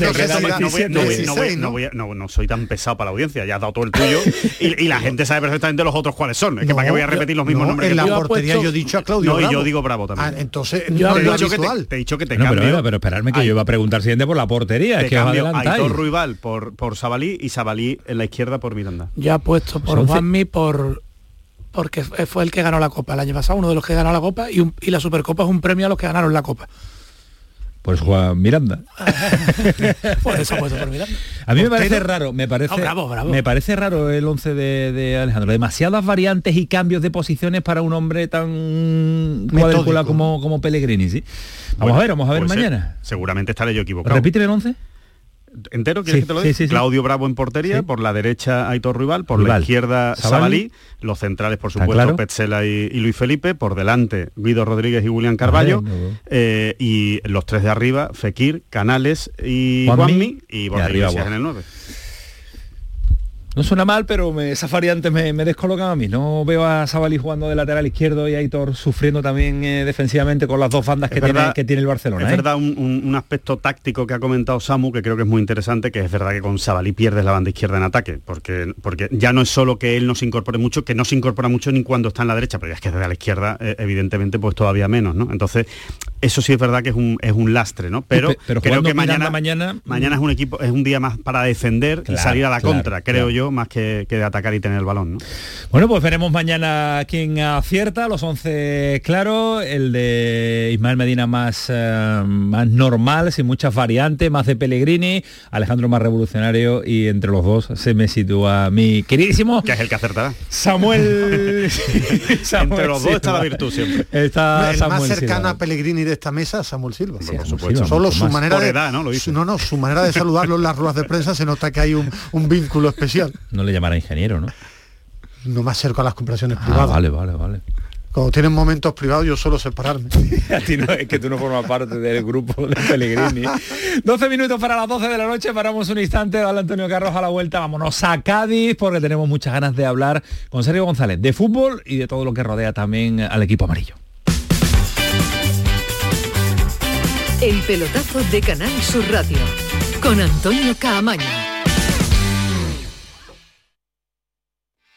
No soy tan pesado para la audiencia, ya has dado todo el tuyo y, la gente sabe perfectamente los otros cuáles son. Es que para qué voy a repetir los mismos nombres. En la portería yo he dicho a Claudio No, y yo digo Bravo también. Ah, entonces, yo te, he dicho que te, cambio. Pero, esperarme que yo iba a preguntar siguiente por la portería. es que cambio Aitor Ruibal por, por Sabalí y Sabalí en la izquierda por Miranda. Ya puesto por Juanmi por porque fue el que ganó la Copa el año pasado, uno de los que ganó la Copa y, y la Supercopa es un premio a los que ganaron la Copa. Pues Juan Miranda. Por eso puesto por Miranda. A mí me parece raro, me parece, Ah, bravo, bravo. me parece raro el 11 de, de Alejandro. Demasiadas variantes y cambios de posiciones para un hombre tan cuadrícula como, como Pellegrini, ¿sí? Vamos Bueno, a ver, vamos a ver pues, eh, mañana. seguramente estaré yo equivocado. Repíteme el 11. ¿Entero? ¿Quieres Sí, que te lo sí, diga? sí, sí. Claudio Bravo en portería, por la derecha Aitor Rival, por la izquierda Sabalí. Los centrales por supuesto claro. Petzela y, y Luis Felipe, por delante Guido Rodríguez y William Carballo, Vale, eh, y los tres de arriba, Fekir, Canales y Juanmi, Juanmi, y Borja. en el 9. No suena mal, pero me, esas variantes me, me descolocan a mí. No veo a Sabalí jugando de lateral izquierdo y a Aitor sufriendo también eh, defensivamente con las dos bandas que, tiene, que tiene el Barcelona. Es ¿eh? verdad un, un- un aspecto táctico que ha comentado Samu que creo que es muy interesante, que es verdad que con Sabalí pierdes la banda izquierda en ataque, porque, porque ya no es solo que él no se incorpore mucho, que no se incorpora mucho ni cuando está en la derecha, pero ya es que desde la izquierda, eh, evidentemente, pues todavía menos, ¿no? Entonces, eso sí es verdad que es un, es un lastre, ¿no? Pero, Pe- pero creo que mañana, mañana, mañana es un equipo, es un día más para defender y salir a la claro, contra, creo claro. yo, más que, que de atacar y tener el balón, ¿no? Bueno, pues veremos mañana quién acierta, los 11 claro, el de Ismael Medina más, eh, más normal, sin muchas variantes, más de Pellegrini, Alejandro más revolucionario y entre los dos se me sitúa mi queridísimo Que es el que acertará. Samuel. Samuel Entre los dos está la virtud siempre. Está el Samuel más cercano Silva. a Pellegrini de esta mesa, Samuel Silva. por Samuel supuesto. Silva, Solo su manera Por de edad, ¿no? Lo no, no, su manera de saludarlo en las ruedas de prensa se nota que hay un, un vínculo especial. No le llamará ingeniero, ¿no? No me acerco a las conversaciones Ah, privadas. vale, vale, vale. Cuando tienen momentos privados yo suelo separarme. A ti no, es que tú no formas parte del grupo de Pellegrini. 12 minutos para las 12 de la noche, paramos un instante, dale Antonio Carros a la vuelta, vámonos a Cádiz porque tenemos muchas ganas de hablar con Sergio González de fútbol y de todo lo que rodea también al equipo amarillo. El pelotazo de Canal Sur Radio con Antonio Caamaño.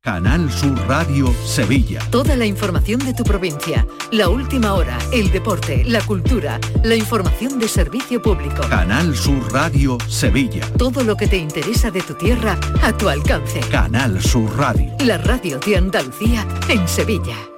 Canal Sur Radio Sevilla. Toda la información de tu provincia, la última hora, el deporte, la cultura, la información de servicio público. Canal Sur Radio Sevilla. Todo lo que te interesa de tu tierra a tu alcance. Canal Sur Radio. La radio de Andalucía en Sevilla.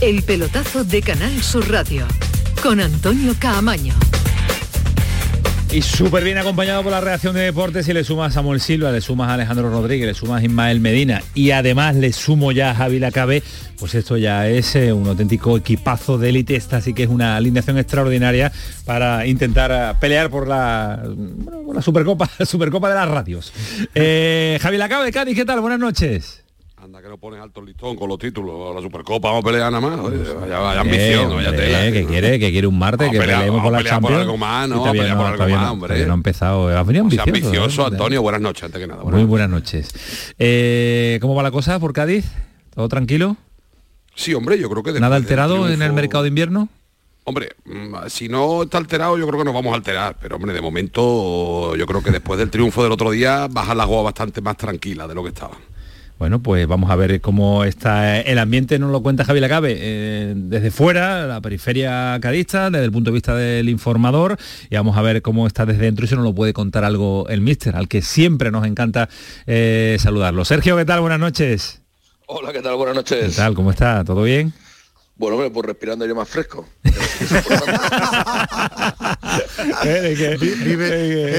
El pelotazo de Canal Sur Radio con Antonio Caamaño. Y súper bien acompañado por la reacción de deportes y le sumas a Samuel Silva, le sumas a Alejandro Rodríguez, le sumas a Ismael Medina y además le sumo ya a Javi Lacabe, pues esto ya es eh, un auténtico equipazo de élite, esta sí que es una alineación extraordinaria para intentar eh, pelear por la, bueno, por la Supercopa, la Supercopa de las radios. Eh, Javi Lacabe, Cádiz, ¿qué tal? Buenas noches. Anda que no pones alto el listón con los títulos. La Supercopa vamos a pelear nada más. Oye, Vaya, vaya ambición, vaya tela. que quiere, que quiere un martes, que a peleemos por a la pelear por Champions. algo más, ¿no? Todavía Pelear por algo más, hombre. no ha empezado. Ha venido ambicioso. ambicioso, ¿eh? Antonio. Buenas noches, antes que nada. Muy buenas noches. Eh, ¿Cómo va la cosa por Cádiz? ¿Todo tranquilo? Sí, hombre, yo creo que... ¿Nada alterado en el mercado de invierno? Hombre, mm, si no está alterado, yo creo que nos vamos a alterar. Pero, hombre, de momento, yo creo que después del triunfo del otro día, baja la agua bastante más tranquila de lo que estaba. Bueno, pues vamos a ver cómo está el ambiente, nos lo cuenta Javi Lacabe, eh, desde fuera, la periferia cadista, desde el punto de vista del informador, y vamos a ver cómo está desde dentro y se nos lo puede contar algo el míster, al que siempre nos encanta eh, saludarlo. Sergio, ¿qué tal? Buenas noches. Hola, ¿qué tal? Buenas noches. ¿Qué tal? ¿Cómo está? ¿Todo bien? Bueno, hombre, pues respirando aire más fresco. Eh, vive,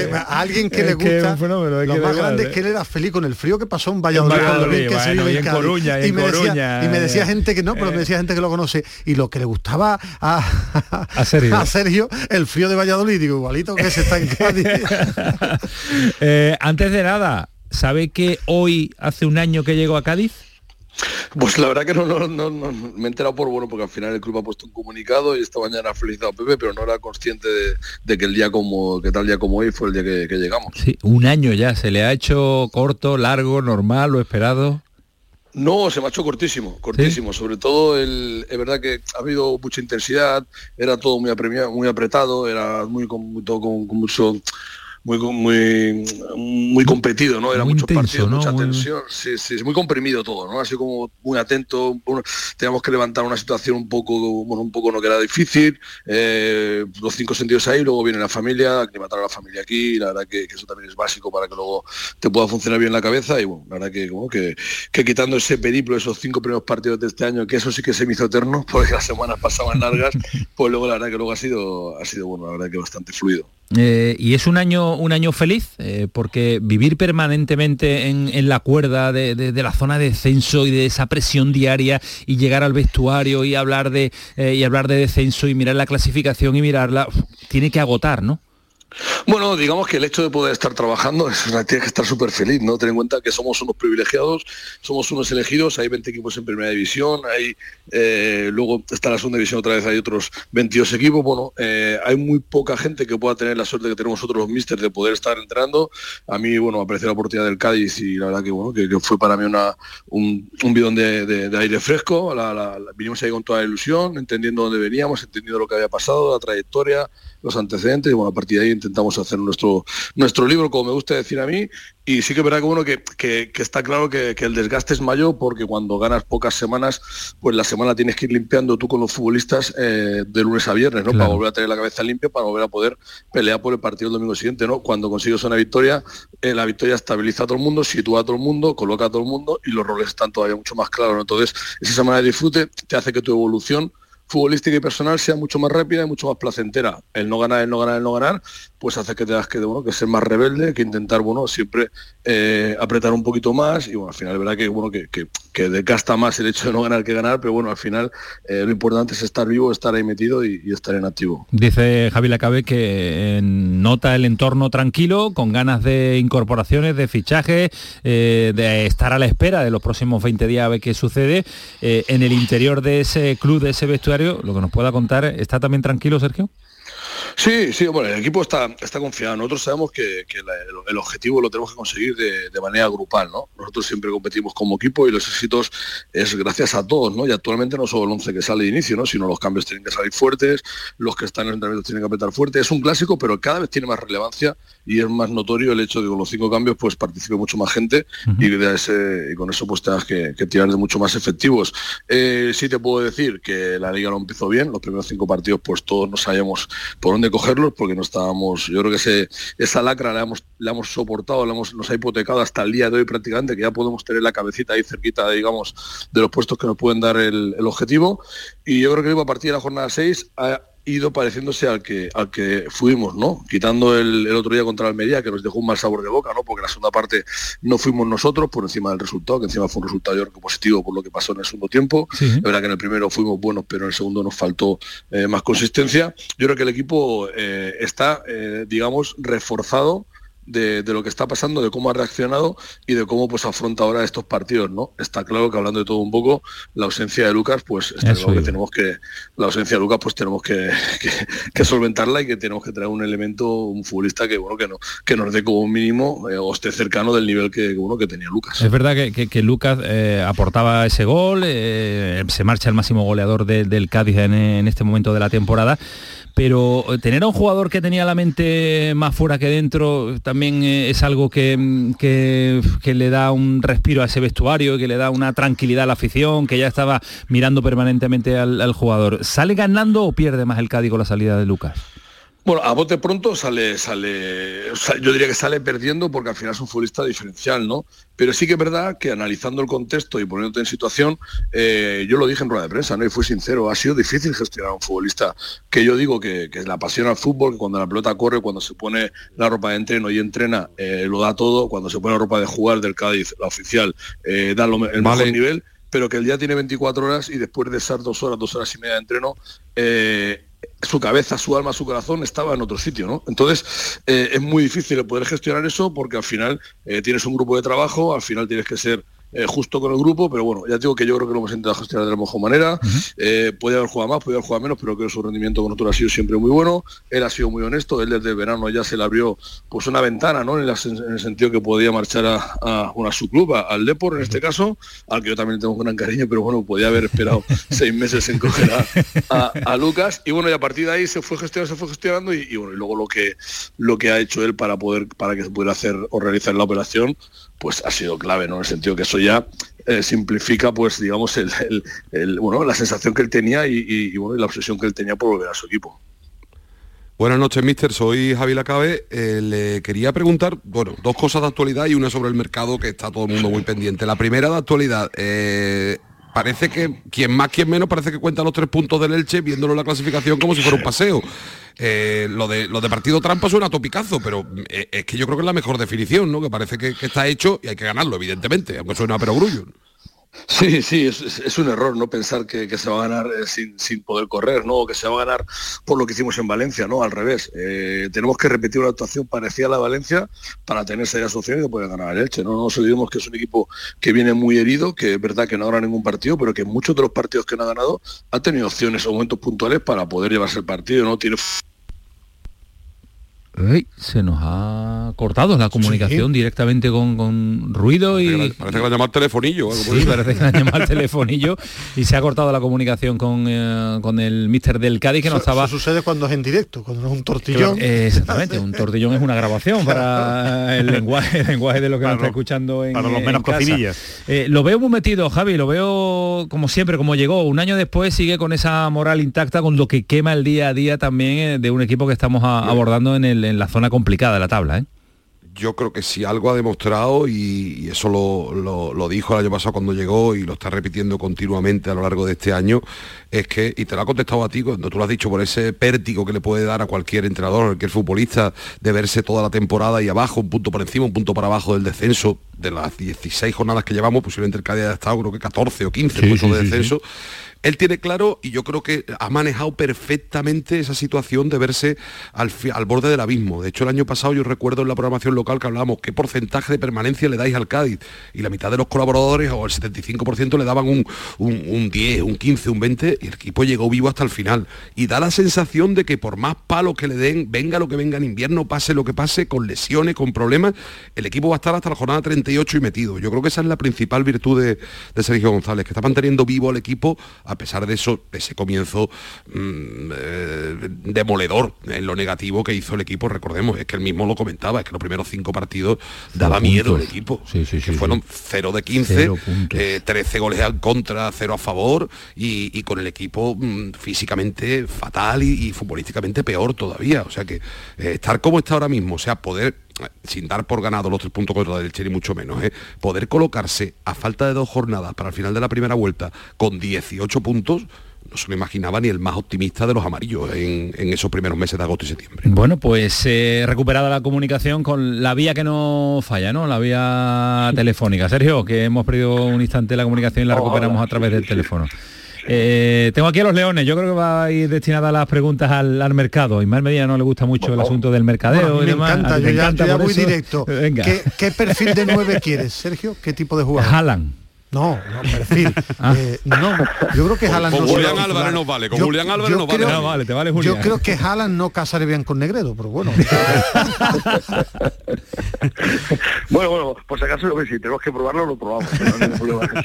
eh, a alguien que le gusta fenómeno, lo más grande es que él era feliz con el frío que pasó en Valladolid, y en Cádiz. Coruña, y y en me decía, Coruña, y me decía eh, gente que no pero me decía gente que lo conoce y lo que le gustaba a, A Sergio. a Sergio, el frío de Valladolid digo igualito que se está en Cádiz Eh, antes de nada, ¿sabe que hoy hace un año que llegó a Cádiz? Pues la verdad que no, no, no, no, me he enterado por bueno, porque al final el club ha puesto un comunicado y esta mañana ha felicitado a Pepe, pero no era consciente de, de que el día como, que tal día como hoy fue el día que, que llegamos. Sí, un año ya, ¿se le ha hecho corto, largo, normal, lo esperado? No, se me ha hecho cortísimo, cortísimo. Sobre todo, el, es verdad que ha habido mucha intensidad, era todo muy apremiado, muy apretado, era muy con, todo con, con mucho muy muy muy competido, ¿no? Era Muy muchos intenso, partidos, ¿no? mucha Muy- tensión, sí, sí, es muy comprimido todo, ¿no? Así como muy atento, uno- teníamos que levantar una situación un poco, bueno, un poco no que era difícil, eh, los cinco sentidos ahí, luego viene la familia, aclimatar a la familia aquí, la verdad que, que eso también es básico para que luego te pueda funcionar bien la cabeza y bueno, la verdad que como que, que quitando ese periplo, esos cinco primeros partidos de este año, que eso sí que se me hizo eterno, porque las semanas pasaban largas, pues luego la verdad que luego ha sido, ha sido bueno, la verdad que bastante fluido. Eh, y es un año, un año feliz, eh, porque vivir permanentemente en, la cuerda de, la zona de descenso y de esa presión diaria y llegar al vestuario y hablar de eh, y hablar de descenso y mirar la clasificación y mirarla, tiene que agotar, ¿no? Bueno, digamos que el hecho de poder estar trabajando es tienes que estar súper feliz, ¿no? Ten en cuenta que somos unos privilegiados, somos unos elegidos, hay 20 equipos en primera división, hay eh, luego está la segunda división otra vez, hay otros 22 equipos, bueno, eh, hay muy poca gente que pueda tener la suerte que tenemos nosotros los de poder estar entrenando. A mí, bueno, apareció la oportunidad del Cádiz y la verdad que bueno, que, fue para mí una, un, bidón de, aire fresco, la- la- vinimos ahí con toda la ilusión, entendiendo dónde veníamos, entendiendo lo que había pasado, la trayectoria, los antecedentes y bueno, a partir de ahí intentamos hacer nuestro, nuestro libro, como me gusta decir a mí, y sí que verdad que bueno, que, que- que está claro que, que el desgaste es mayor porque cuando ganas pocas semanas, pues la semana tienes que ir limpiando tú con los futbolistas eh, de lunes a viernes, ¿no? Claro. Para volver a tener la cabeza limpia, para volver a poder pelear por el partido el domingo siguiente, ¿no? Cuando consigues una victoria, eh, la victoria estabiliza a todo el mundo, sitúa a todo el mundo, coloca a todo el mundo y los roles están todavía mucho más claros, ¿no? Entonces, esa semana de disfrute te hace que tu evolución futbolística y personal sea mucho más rápida y mucho más placentera. El no ganar, el no ganar, el no ganar, pues hace que tengas que, bueno, que ser más rebelde, que intentar, bueno, siempre eh, apretar un poquito más y bueno, al final, verdad que, bueno, que, que desgasta más el hecho de no ganar que ganar, pero bueno, al final eh, lo importante es estar vivo, estar ahí metido y, estar en activo. Dice Javi Lacabe que eh, nota el entorno tranquilo, con ganas de incorporaciones, de fichajes, eh, de estar a la espera de los próximos 20 días a ver qué sucede. En el interior de ese club, de ese vestuario, lo que nos pueda contar, ¿está también tranquilo, Sergio? Sí, sí, bueno, el equipo está, está confiado. Nosotros sabemos que, que la- el, el objetivo lo tenemos que conseguir de, de manera grupal, ¿no? Nosotros siempre competimos como equipo y los éxitos es gracias a todos, ¿no? Y actualmente no solo el 11 que sale de inicio, ¿no? Sino los cambios tienen que salir fuertes, los que están en el entrenamiento tienen que apretar fuerte. Es un clásico, pero cada vez tiene más relevancia y es más notorio el hecho de que con los cinco cambios pues participe mucho más gente y, de ese- y con eso pues tengas que, que tirar de mucho más efectivos. Eh, sí te puedo decir que la liga no empezó bien, los primeros cinco partidos pues todos no sabíamos por dónde cogerlos porque no estábamos, yo creo que esa lacra la hemos, la hemos soportado, la hemos, nos ha hipotecado hasta el día de hoy prácticamente, que ya podemos tener la cabecita ahí cerquita, digamos, de los puestos que nos pueden dar el, objetivo. Y yo creo que a partir de la jornada 6 ha ido pareciéndose al que al que fuimos, ¿no? Quitando el, el otro día contra Almería, que nos dejó un mal sabor de boca, ¿no? Porque la segunda parte no fuimos nosotros por encima del resultado, que encima fue un resultado yo creo positivo por lo que pasó en el segundo tiempo. Es verdad que en el primero fuimos buenos, pero en el segundo nos faltó eh, más consistencia. Yo creo que el equipo eh, está, eh, digamos, reforzado de, lo que está pasando, de cómo ha reaccionado y de cómo pues afronta ahora estos partidos, ¿no? Está claro que hablando de todo un poco, la ausencia de Lucas, pues está claro que tenemos que, la ausencia de Lucas, pues tenemos que, que, solventarla y que tenemos que traer un elemento, un futbolista que bueno que no, que nos dé como mínimo eh, o esté cercano del nivel que uno que tenía Lucas. Es verdad que, Lucas eh, aportaba ese gol, eh, se marcha el máximo goleador del Cádiz en, en este momento de la temporada pero eh, tener a un jugador que tenía la mente más fuera que dentro también eh, es algo que, que, le da un respiro a ese vestuario, que le da una tranquilidad a la afición, que ya estaba mirando permanentemente al, al jugador. ¿Sale ganando o pierde más el Cádiz con la salida de Lucas? Bueno, a bote pronto sale, sale, yo diría que sale perdiendo porque al final es un futbolista diferencial, ¿no? Pero sí que es verdad que analizando el contexto y poniéndote en situación, eh, yo lo dije en rueda de prensa, ¿no? Y fui sincero, ha sido difícil gestionar a un futbolista que yo digo que, que la apasiona al fútbol, que cuando la pelota corre, cuando se pone la ropa de entreno y entrena, eh, lo da todo, cuando se pone la ropa de jugar del Cádiz, la oficial, eh, da lo, el mejor nivel, pero que el día tiene 24 horas y después de estar dos horas, dos horas y media de entreno, su cabeza, su alma, su corazón estaba en otro sitio, ¿no? Entonces eh, es muy difícil poder gestionar eso porque al final eh, tienes un grupo de trabajo, al final tienes que ser eh, justo con el grupo, pero bueno, ya digo que yo creo que lo hemos intentado gestionar de la mejor manera. Eh, puede haber jugado más, puede haber jugado menos, pero creo que su rendimiento con nosotros ha sido siempre muy bueno. Él ha sido muy honesto, él desde el verano ya se le abrió pues una ventana, ¿no? En, el sentido que podía marchar a, una su club, al Depor en este caso, al que yo también tengo un gran cariño, pero bueno, podía haber esperado seis meses en coger a, Lucas. Y bueno, y a partir de ahí se fue gestionando, se fue gestionando y, bueno, y luego lo que lo que ha hecho él para poder, para que se pudiera hacer o realizar la operación, pues ha sido clave, ¿no? En el sentido que eso ya eh, simplifica, pues, digamos, el, bueno, la sensación que él tenía y, bueno, la obsesión que él tenía por volver a su equipo. Buenas noches, mister. Soy Javi Lacabe. Eh, le quería preguntar, bueno, dos cosas de actualidad y una sobre el mercado que está todo el mundo muy pendiente. La primera de actualidad, eh, parece que quien más, quien menos, parece que cuenta los tres puntos del Elche viéndolo en la clasificación como si fuera un paseo. Eh, lo, de, de partido trampa suena topicazo, pero eh, es que yo creo que es la mejor definición, ¿no? Que parece que, está hecho y hay que ganarlo, evidentemente, aunque suena a perogrullo. Sí, sí, es, un error no pensar que, se va a ganar eh, sin, poder correr, ¿no? Que se va a ganar por lo que hicimos en Valencia, ¿no? Al revés. tenemos que repetir una actuación parecida a la Valencia para tener serias opciones de poder ganar el Elche. ¿no? no nos olvidemos que es un equipo que viene muy herido, que es verdad que no ha ganado ningún partido, pero que muchos de los partidos que no ha ganado ha tenido opciones o momentos puntuales para poder llevarse el partido, ¿no? Tiene se nos ha cortado la comunicación directamente con, ruido y... Parece que, la llama telefonillo. Sí, parece que la llama telefonillo y se ha cortado la comunicación con, eh, con el mister del Cádiz que no estaba... Eso sucede cuando es en directo, cuando no es un tortillón. exactamente, un tortillón es una grabación para el lenguaje, el lenguaje de lo que nos está escuchando en Para los menos cocinillas. Eh, lo veo muy metido, Javi, lo veo como siempre, como llegó. Un año después sigue con esa moral intacta, con lo que quema el día a día también eh, de un equipo que estamos abordando en el en la zona complicada de la tabla, ¿eh? yo creo que si algo ha demostrado, y, eso lo, dijo el año pasado cuando llegó y lo está repitiendo continuamente a lo largo de este año, es que, y te lo ha contestado a ti cuando tú lo has dicho, por ese pértigo que le puede dar a cualquier entrenador, cualquier futbolista, de verse toda la temporada y abajo, un punto por encima, un punto para abajo del descenso, de las 16 jornadas que llevamos, posiblemente el Cádiz ha estado creo que 14 o 15 puntos de descenso él tiene claro y yo creo que ha manejado perfectamente esa situación de verse al, borde del abismo. De hecho, el año pasado yo recuerdo en la programación local que hablábamos qué porcentaje de permanencia le dais al Cádiz y la mitad de los colaboradores o el 75% le daban un, un, 10, un 15, un 20 y el equipo llegó vivo hasta el final. Y da la sensación de que por más palos que le den, venga lo que venga en invierno, pase lo que pase, con lesiones, con problemas, el equipo va a estar hasta la jornada 38 y metido. Yo creo que esa es la principal virtud de, Sergio González, que está manteniendo vivo al equipo pesar de eso, ese comienzo mm, eh, demoledor en lo negativo que hizo el equipo, recordemos, es que él mismo lo comentaba, es que los primeros cinco partidos daba miedo el equipo, que fueron 0 de 15, 13 eh, goles al contra, 0 a favor y, con el equipo mm, físicamente fatal y, futbolísticamente peor todavía. O sea que eh, estar como está ahora mismo, o sea, poder sin dar por ganado los tres puntos contra del Chile, mucho menos, ¿eh? poder colocarse a falta de dos jornadas para el final de la primera vuelta con 18 puntos, no se lo imaginaba ni el más optimista de los amarillos en, esos primeros meses de agosto y septiembre. Bueno, pues eh, recuperada la comunicación con la vía que no falla, ¿no? La vía telefónica. Sergio, que hemos perdido un instante la comunicación y la recuperamos a través del teléfono. Eh, tengo aquí a los leones, yo creo que va a ir destinada las preguntas al, al mercado. A Ismael Medina no le gusta mucho el asunto del mercadeo Bueno, y me demás. encanta, yo te ya, encanta yo ya voy eso. directo. Venga. ¿Qué, qué perfil de nueve quieres, Sergio? ¿Qué tipo de jugador? Haaland. No, no, perfil. Ah. Eh, no, yo creo que Haaland con no Julián Álvarez nos vale, con Yo- Julián Álvarez yo nos vale. No, vale, te vale Yo Julián. creo que Haaland no casaré bien con Negredo, pero bueno. Bueno, bueno, por si acaso, si tenemos que probarlo, lo probamos. pero no hay problema.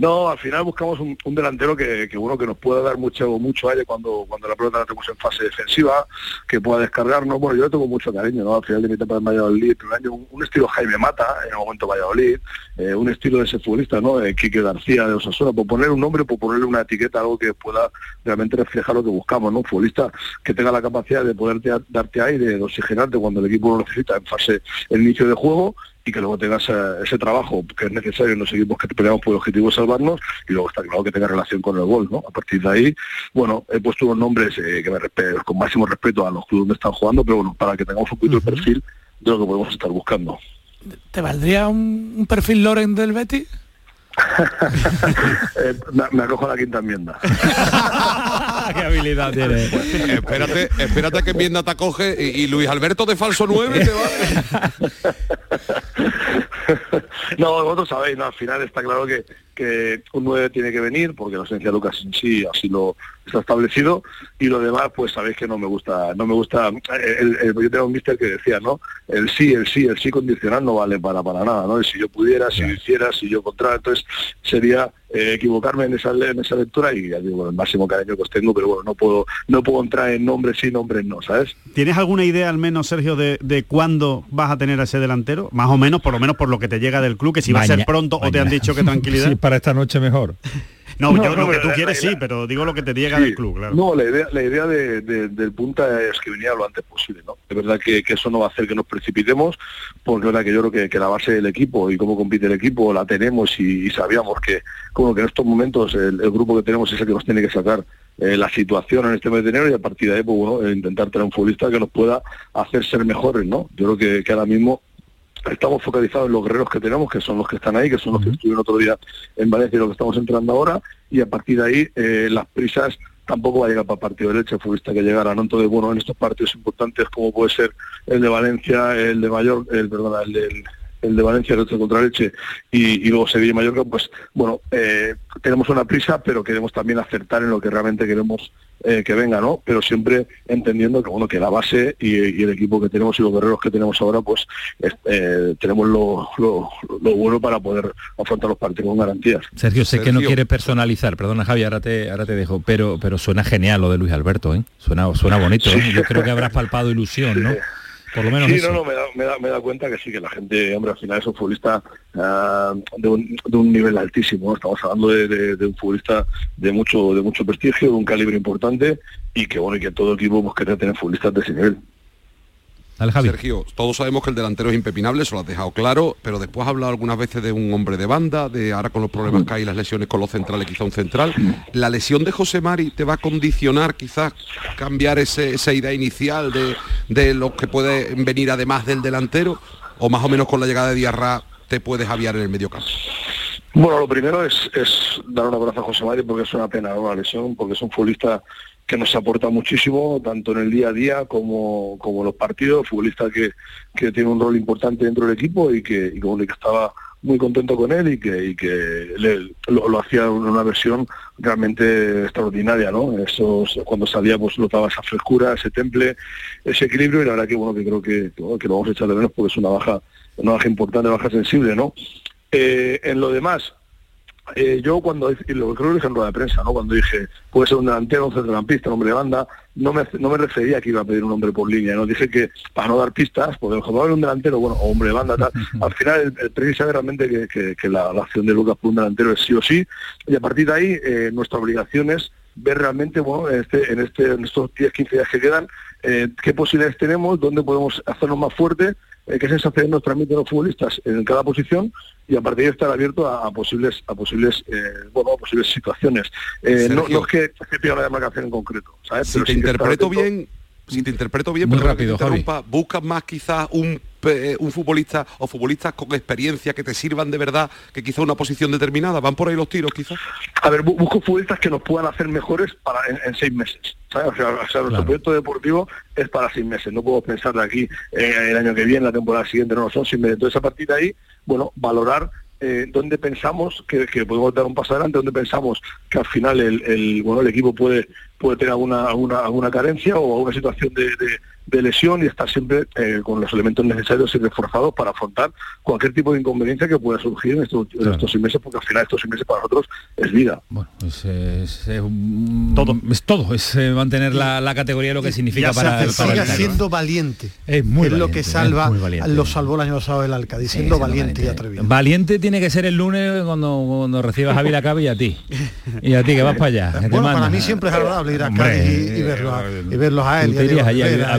No, al final buscamos un, delantero que, bueno que nos pueda dar mucho mucho aire cuando cuando la pelota la tenemos en fase defensiva, que pueda descargarnos. Bueno, yo le tengo mucho cariño, ¿no? Al final de mi etapa en Valladolid, un año, un, estilo Jaime Mata, en el momento Valladolid, eh, un estilo de ese futbolista, ¿no? Eh, Quique García de Osasuna, por poner un nombre, por ponerle una etiqueta, algo que pueda realmente reflejar lo que buscamos, ¿no? Un futbolista que tenga la capacidad de poderte darte aire, de oxigenarte cuando el equipo lo necesita en fase el inicio de juego y que luego tengas ese, ese trabajo que es necesario en los equipos que peleamos por el objetivo de salvarnos y luego está claro que tenga relación con el gol, ¿no? A partir de ahí, bueno, he puesto unos nombres eh, que me respeto, con máximo respeto a los clubes donde están jugando, pero bueno, para que tengamos un poquito el perfil de lo que podemos estar buscando. ¿Te valdría un, un perfil Loren del Betis? Eh, me, me acojo a la quinta enmienda. Qué habilidad tiene. espérate, espérate a que enmienda te acoge y, y Luis Alberto de falso 9 te va. No, vosotros sabéis, ¿no? al final está claro que, que un 9 tiene que venir, porque la ausencia de Lucas en sí así lo está establecido, y lo demás, pues sabéis que no me gusta, no me gusta, eh, el, el- yo tengo un mister que decía, ¿no? El sí, el sí, el sí condicional no vale para, para nada, ¿no? Y si yo pudiera, si yo hiciera, si yo contrario, entonces sería eh, equivocarme en esa, en esa lectura y ya digo, el máximo cariño que os tengo, pero bueno, no puedo, no puedo entrar en nombres sí, nombres no, ¿sabes? ¿Tienes alguna idea al menos, Sergio, de, de cuándo vas a tener a ese delantero? Más o menos, por lo menos por lo que te llega del club, que si va a ser Maña- pronto o te han dicho que tranquilidad. Sí, para esta noche mejor. No, No, yo no, lo que tú quieres sí, pero digo lo que te llega Sí. del club, claro. No, la idea, la idea de, de- del punta es que viniera lo antes posible, ¿no? Es verdad que, que eso no va a hacer que nos precipitemos, porque es verdad que yo creo que, que la base del equipo y cómo compite el equipo la tenemos y, y sabíamos que como que en estos momentos el, el grupo que tenemos es el que nos tiene que sacar eh, la situación en este mes de enero y a partir de ahí, pues bueno, eh, intentar tener un futbolista que nos pueda hacer ser mejores, ¿no? Yo creo que, que ahora mismo estamos focalizados en los guerreros que tenemos, que son los que están ahí, que son los que estuvieron otro día en Valencia y los que estamos entrando ahora, y a partir de ahí eh, las prisas tampoco va a llegar para partido de leche el futbolista que llegara, ¿no? Entonces, bueno, en estos partidos importantes como puede ser el de Valencia, el de Mayor, el perdona, el del el de Valencia, el otro contra Leche y, y luego Sevilla y Mallorca, pues bueno, eh, tenemos una prisa, pero queremos también acertar en lo que realmente queremos eh, que venga, ¿no? Pero siempre entendiendo que bueno, que la base y, y el equipo que tenemos y los guerreros que tenemos ahora, pues es- eh, tenemos lo, lo- lo bueno para poder afrontar los partidos con garantías. Sergio, sé que no quieres personalizar, perdona Javi, ahora te, ahora te dejo, pero, pero suena genial lo de Luis Alberto, ¿eh? Suena, suena bonito, ¿eh? Yo creo que habrás palpado ilusión, ¿no? Por lo menos Sí, eso. no, no, me da, me, da, me da cuenta que sí, que la gente, hombre, al final es un futbolista ah, de, un, de un nivel altísimo, estamos hablando de, de- de un futbolista de mucho de mucho prestigio, de un calibre importante y que bueno, y que todo equipo pues, tener futbolistas de ese nivel. Dale, Javi. Sergio, todos sabemos que el delantero es impepinable, eso lo has dejado claro, pero después has hablado algunas veces de un hombre de banda, de ahora con los problemas que hay, las lesiones con los centrales, quizá un central. ¿La lesión de José Mari te va a condicionar quizás cambiar ese- esa idea inicial de, de lo que puede venir además del delantero? ¿O más o menos con la llegada de Diarra te puedes aviar en el medio campo? Bueno, lo primero es, es dar un abrazo a José María porque es una pena, ¿no? una lesión, porque es un futbolista que nos aporta muchísimo, tanto en el día a día como, como en los partidos, futbolista que, que tiene un rol importante dentro del equipo y que, y que estaba muy contento con él y que, y que lo, hacía en una versión realmente extraordinaria, ¿no? Eso, cuando salía pues notaba esa frescura, ese temple, ese equilibrio y la verdad que bueno que creo que, que, lo vamos a echar de menos porque es una baja, una baja importante, baja sensible, ¿no? Eh, en lo demás, eh, yo cuando y lo creo que dije en rueda de prensa, ¿no? Cuando dije puede ser un delantero, un centrocampista, un hombre de banda, no me, no me refería a que iba a pedir un hombre por línea, no dije que para no dar pistas, porque como haber un delantero, bueno, o hombre de banda, tal, al final el, el premio sabe realmente que, que- que la, la acción de Lucas por un delantero es sí o sí, y a partir de ahí eh, nuestra obligación es ver realmente, bueno, en, este, en, este, en estos 10, 15 días que quedan, eh, qué posibilidades tenemos, dónde podemos hacernos más fuertes, eh, qué sensaciones nos transmiten los futbolistas en cada posición y a partir de ahí estar abierto a, a posibles a posibles eh, bueno a posibles situaciones Eh, no, Sergio. no es que se pida una demarcación en concreto ¿sabes? Si Pero te sí que interpreto bien, si te interpreto bien, Muy que te rápido, Javi. interrumpa, buscas más quizás un eh, un futbolista o futbolistas con experiencia que te sirvan de verdad, que quizá una posición determinada? ¿Van por ahí los tiros quizás? A ver, bu- busco futbolistas que nos puedan hacer mejores para en, en seis meses. ¿sabes? O sea, o sea, nuestro proyecto deportivo es para seis meses. No puedo pensar de aquí eh, el año que viene, la temporada siguiente, no, son seis meses. Entonces, a partir de ahí, bueno, valorar eh, dónde pensamos que, que podemos dar un paso adelante, dónde pensamos que al final el, el, bueno el equipo puede puede tener alguna alguna, alguna carencia o alguna situación de, de- de lesión y estar siempre eh, con los elementos necesarios y reforzados para afrontar cualquier tipo de inconveniencia que pueda surgir en estos, en estos seis meses, porque al final estos seis meses para nosotros es vida. Es, es- es un- es todo, es eh, mantener la, la categoría lo que significa para, hace- para el siendo valiente. Es muy es lo que salva, lo salvó el año pasado el Alca, diciendo siendo valiente, y atrevido. Valiente tiene que ser el lunes cuando, cuando recibas a Vilacabe y a ti. Y a ti que vas para allá. Bueno, para mí siempre es agradable ir a Cádiz y, y verlos a, y verlos a él. tú y te a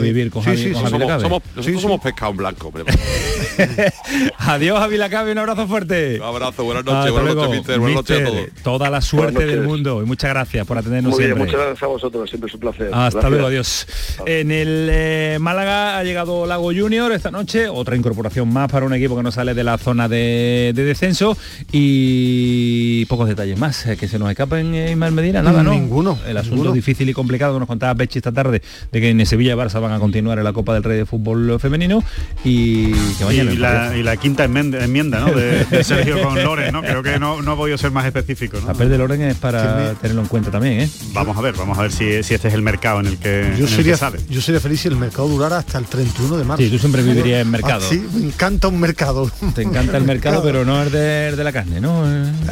Rivera con Sí, Javi, sí, con Javi somos- Lacabe. Somos, nosotros somos pescado en blanco, hombre. Adiós a Vilacabe, un abrazo fuerte. Un abrazo, buenas noches, Hasta buenas luego, noches, mister, buenas noches a todos. Toda la suerte Buenas del mundo y muchas gracias por atendernos Muy bien, siempre. muchas gracias a vosotros, siempre es un placer. Hasta Gracias. luego, adiós. En el eh, Málaga ha llegado Lago Junior esta noche, otra incorporación más para un equipo que no sale de la zona de, de descenso y pocos detalles más eh, que se nos escapen eh, Ismael Medina, nada, ¿no? Ninguno, El asunto ninguno. difícil y complicado que nos contaba Pechi esta tarde de que en Sevilla y Barça van a continuar en la Copa del Rey de Fútbol Femenino y que mañana y, la, y la quinta enmienda, enmienda, ¿no? de, de Sergio con Loren, ¿no? Creo que no, no ha podido ser más específico, ¿no? papel de Loren es para tenerlo en cuenta también, ¿eh? Vamos a ver, vamos a ver si, si este es el mercado en el que, en Yo el que sería, sale. yo sería feliz si el mercado durara hasta el 31 de marzo. Sí, tú siempre vivirías en mercado. Ah, sí, me encanta un mercado. Te encanta el mercado, pero no es de, el de la carne, ¿no?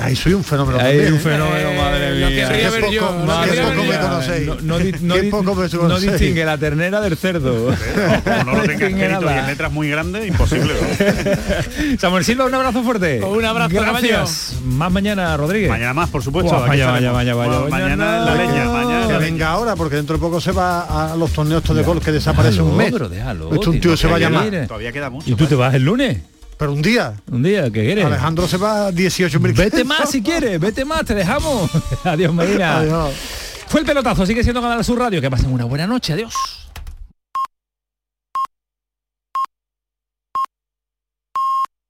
Ahí soy un fenómeno. Hay también, un ¿eh? fenómeno, madre mía. lo poco- yo. me conocéis. No, distingue la ternera del cerdo. Como no lo tengas escrito y en letras muy grandes, imposible. Samuel Silva, un abrazo fuerte. Un abrazo, Gracias. Más mañana, Rodríguez. Mañana más, por supuesto. Aquí vaya, vaya, vaya, Bueno, mañana la mañana. leña, mañana Que la leña. venga ahora, porque dentro de poco se va a los torneos de golf que desaparece un mes. Déjalo, déjalo, Esto un tío, se va a llamar. Todavía queda mucho. ¿Y tú te vas el lunes? Pero un día. Un día, ¿qué quieres? Alejandro se va a 18 mil Vete más si quieres, vete más, te dejamos. Adiós, Medina. Adiós. Fue el pelotazo, sigue siendo Canal Sur Radio. Que pasen una buena noche, adiós.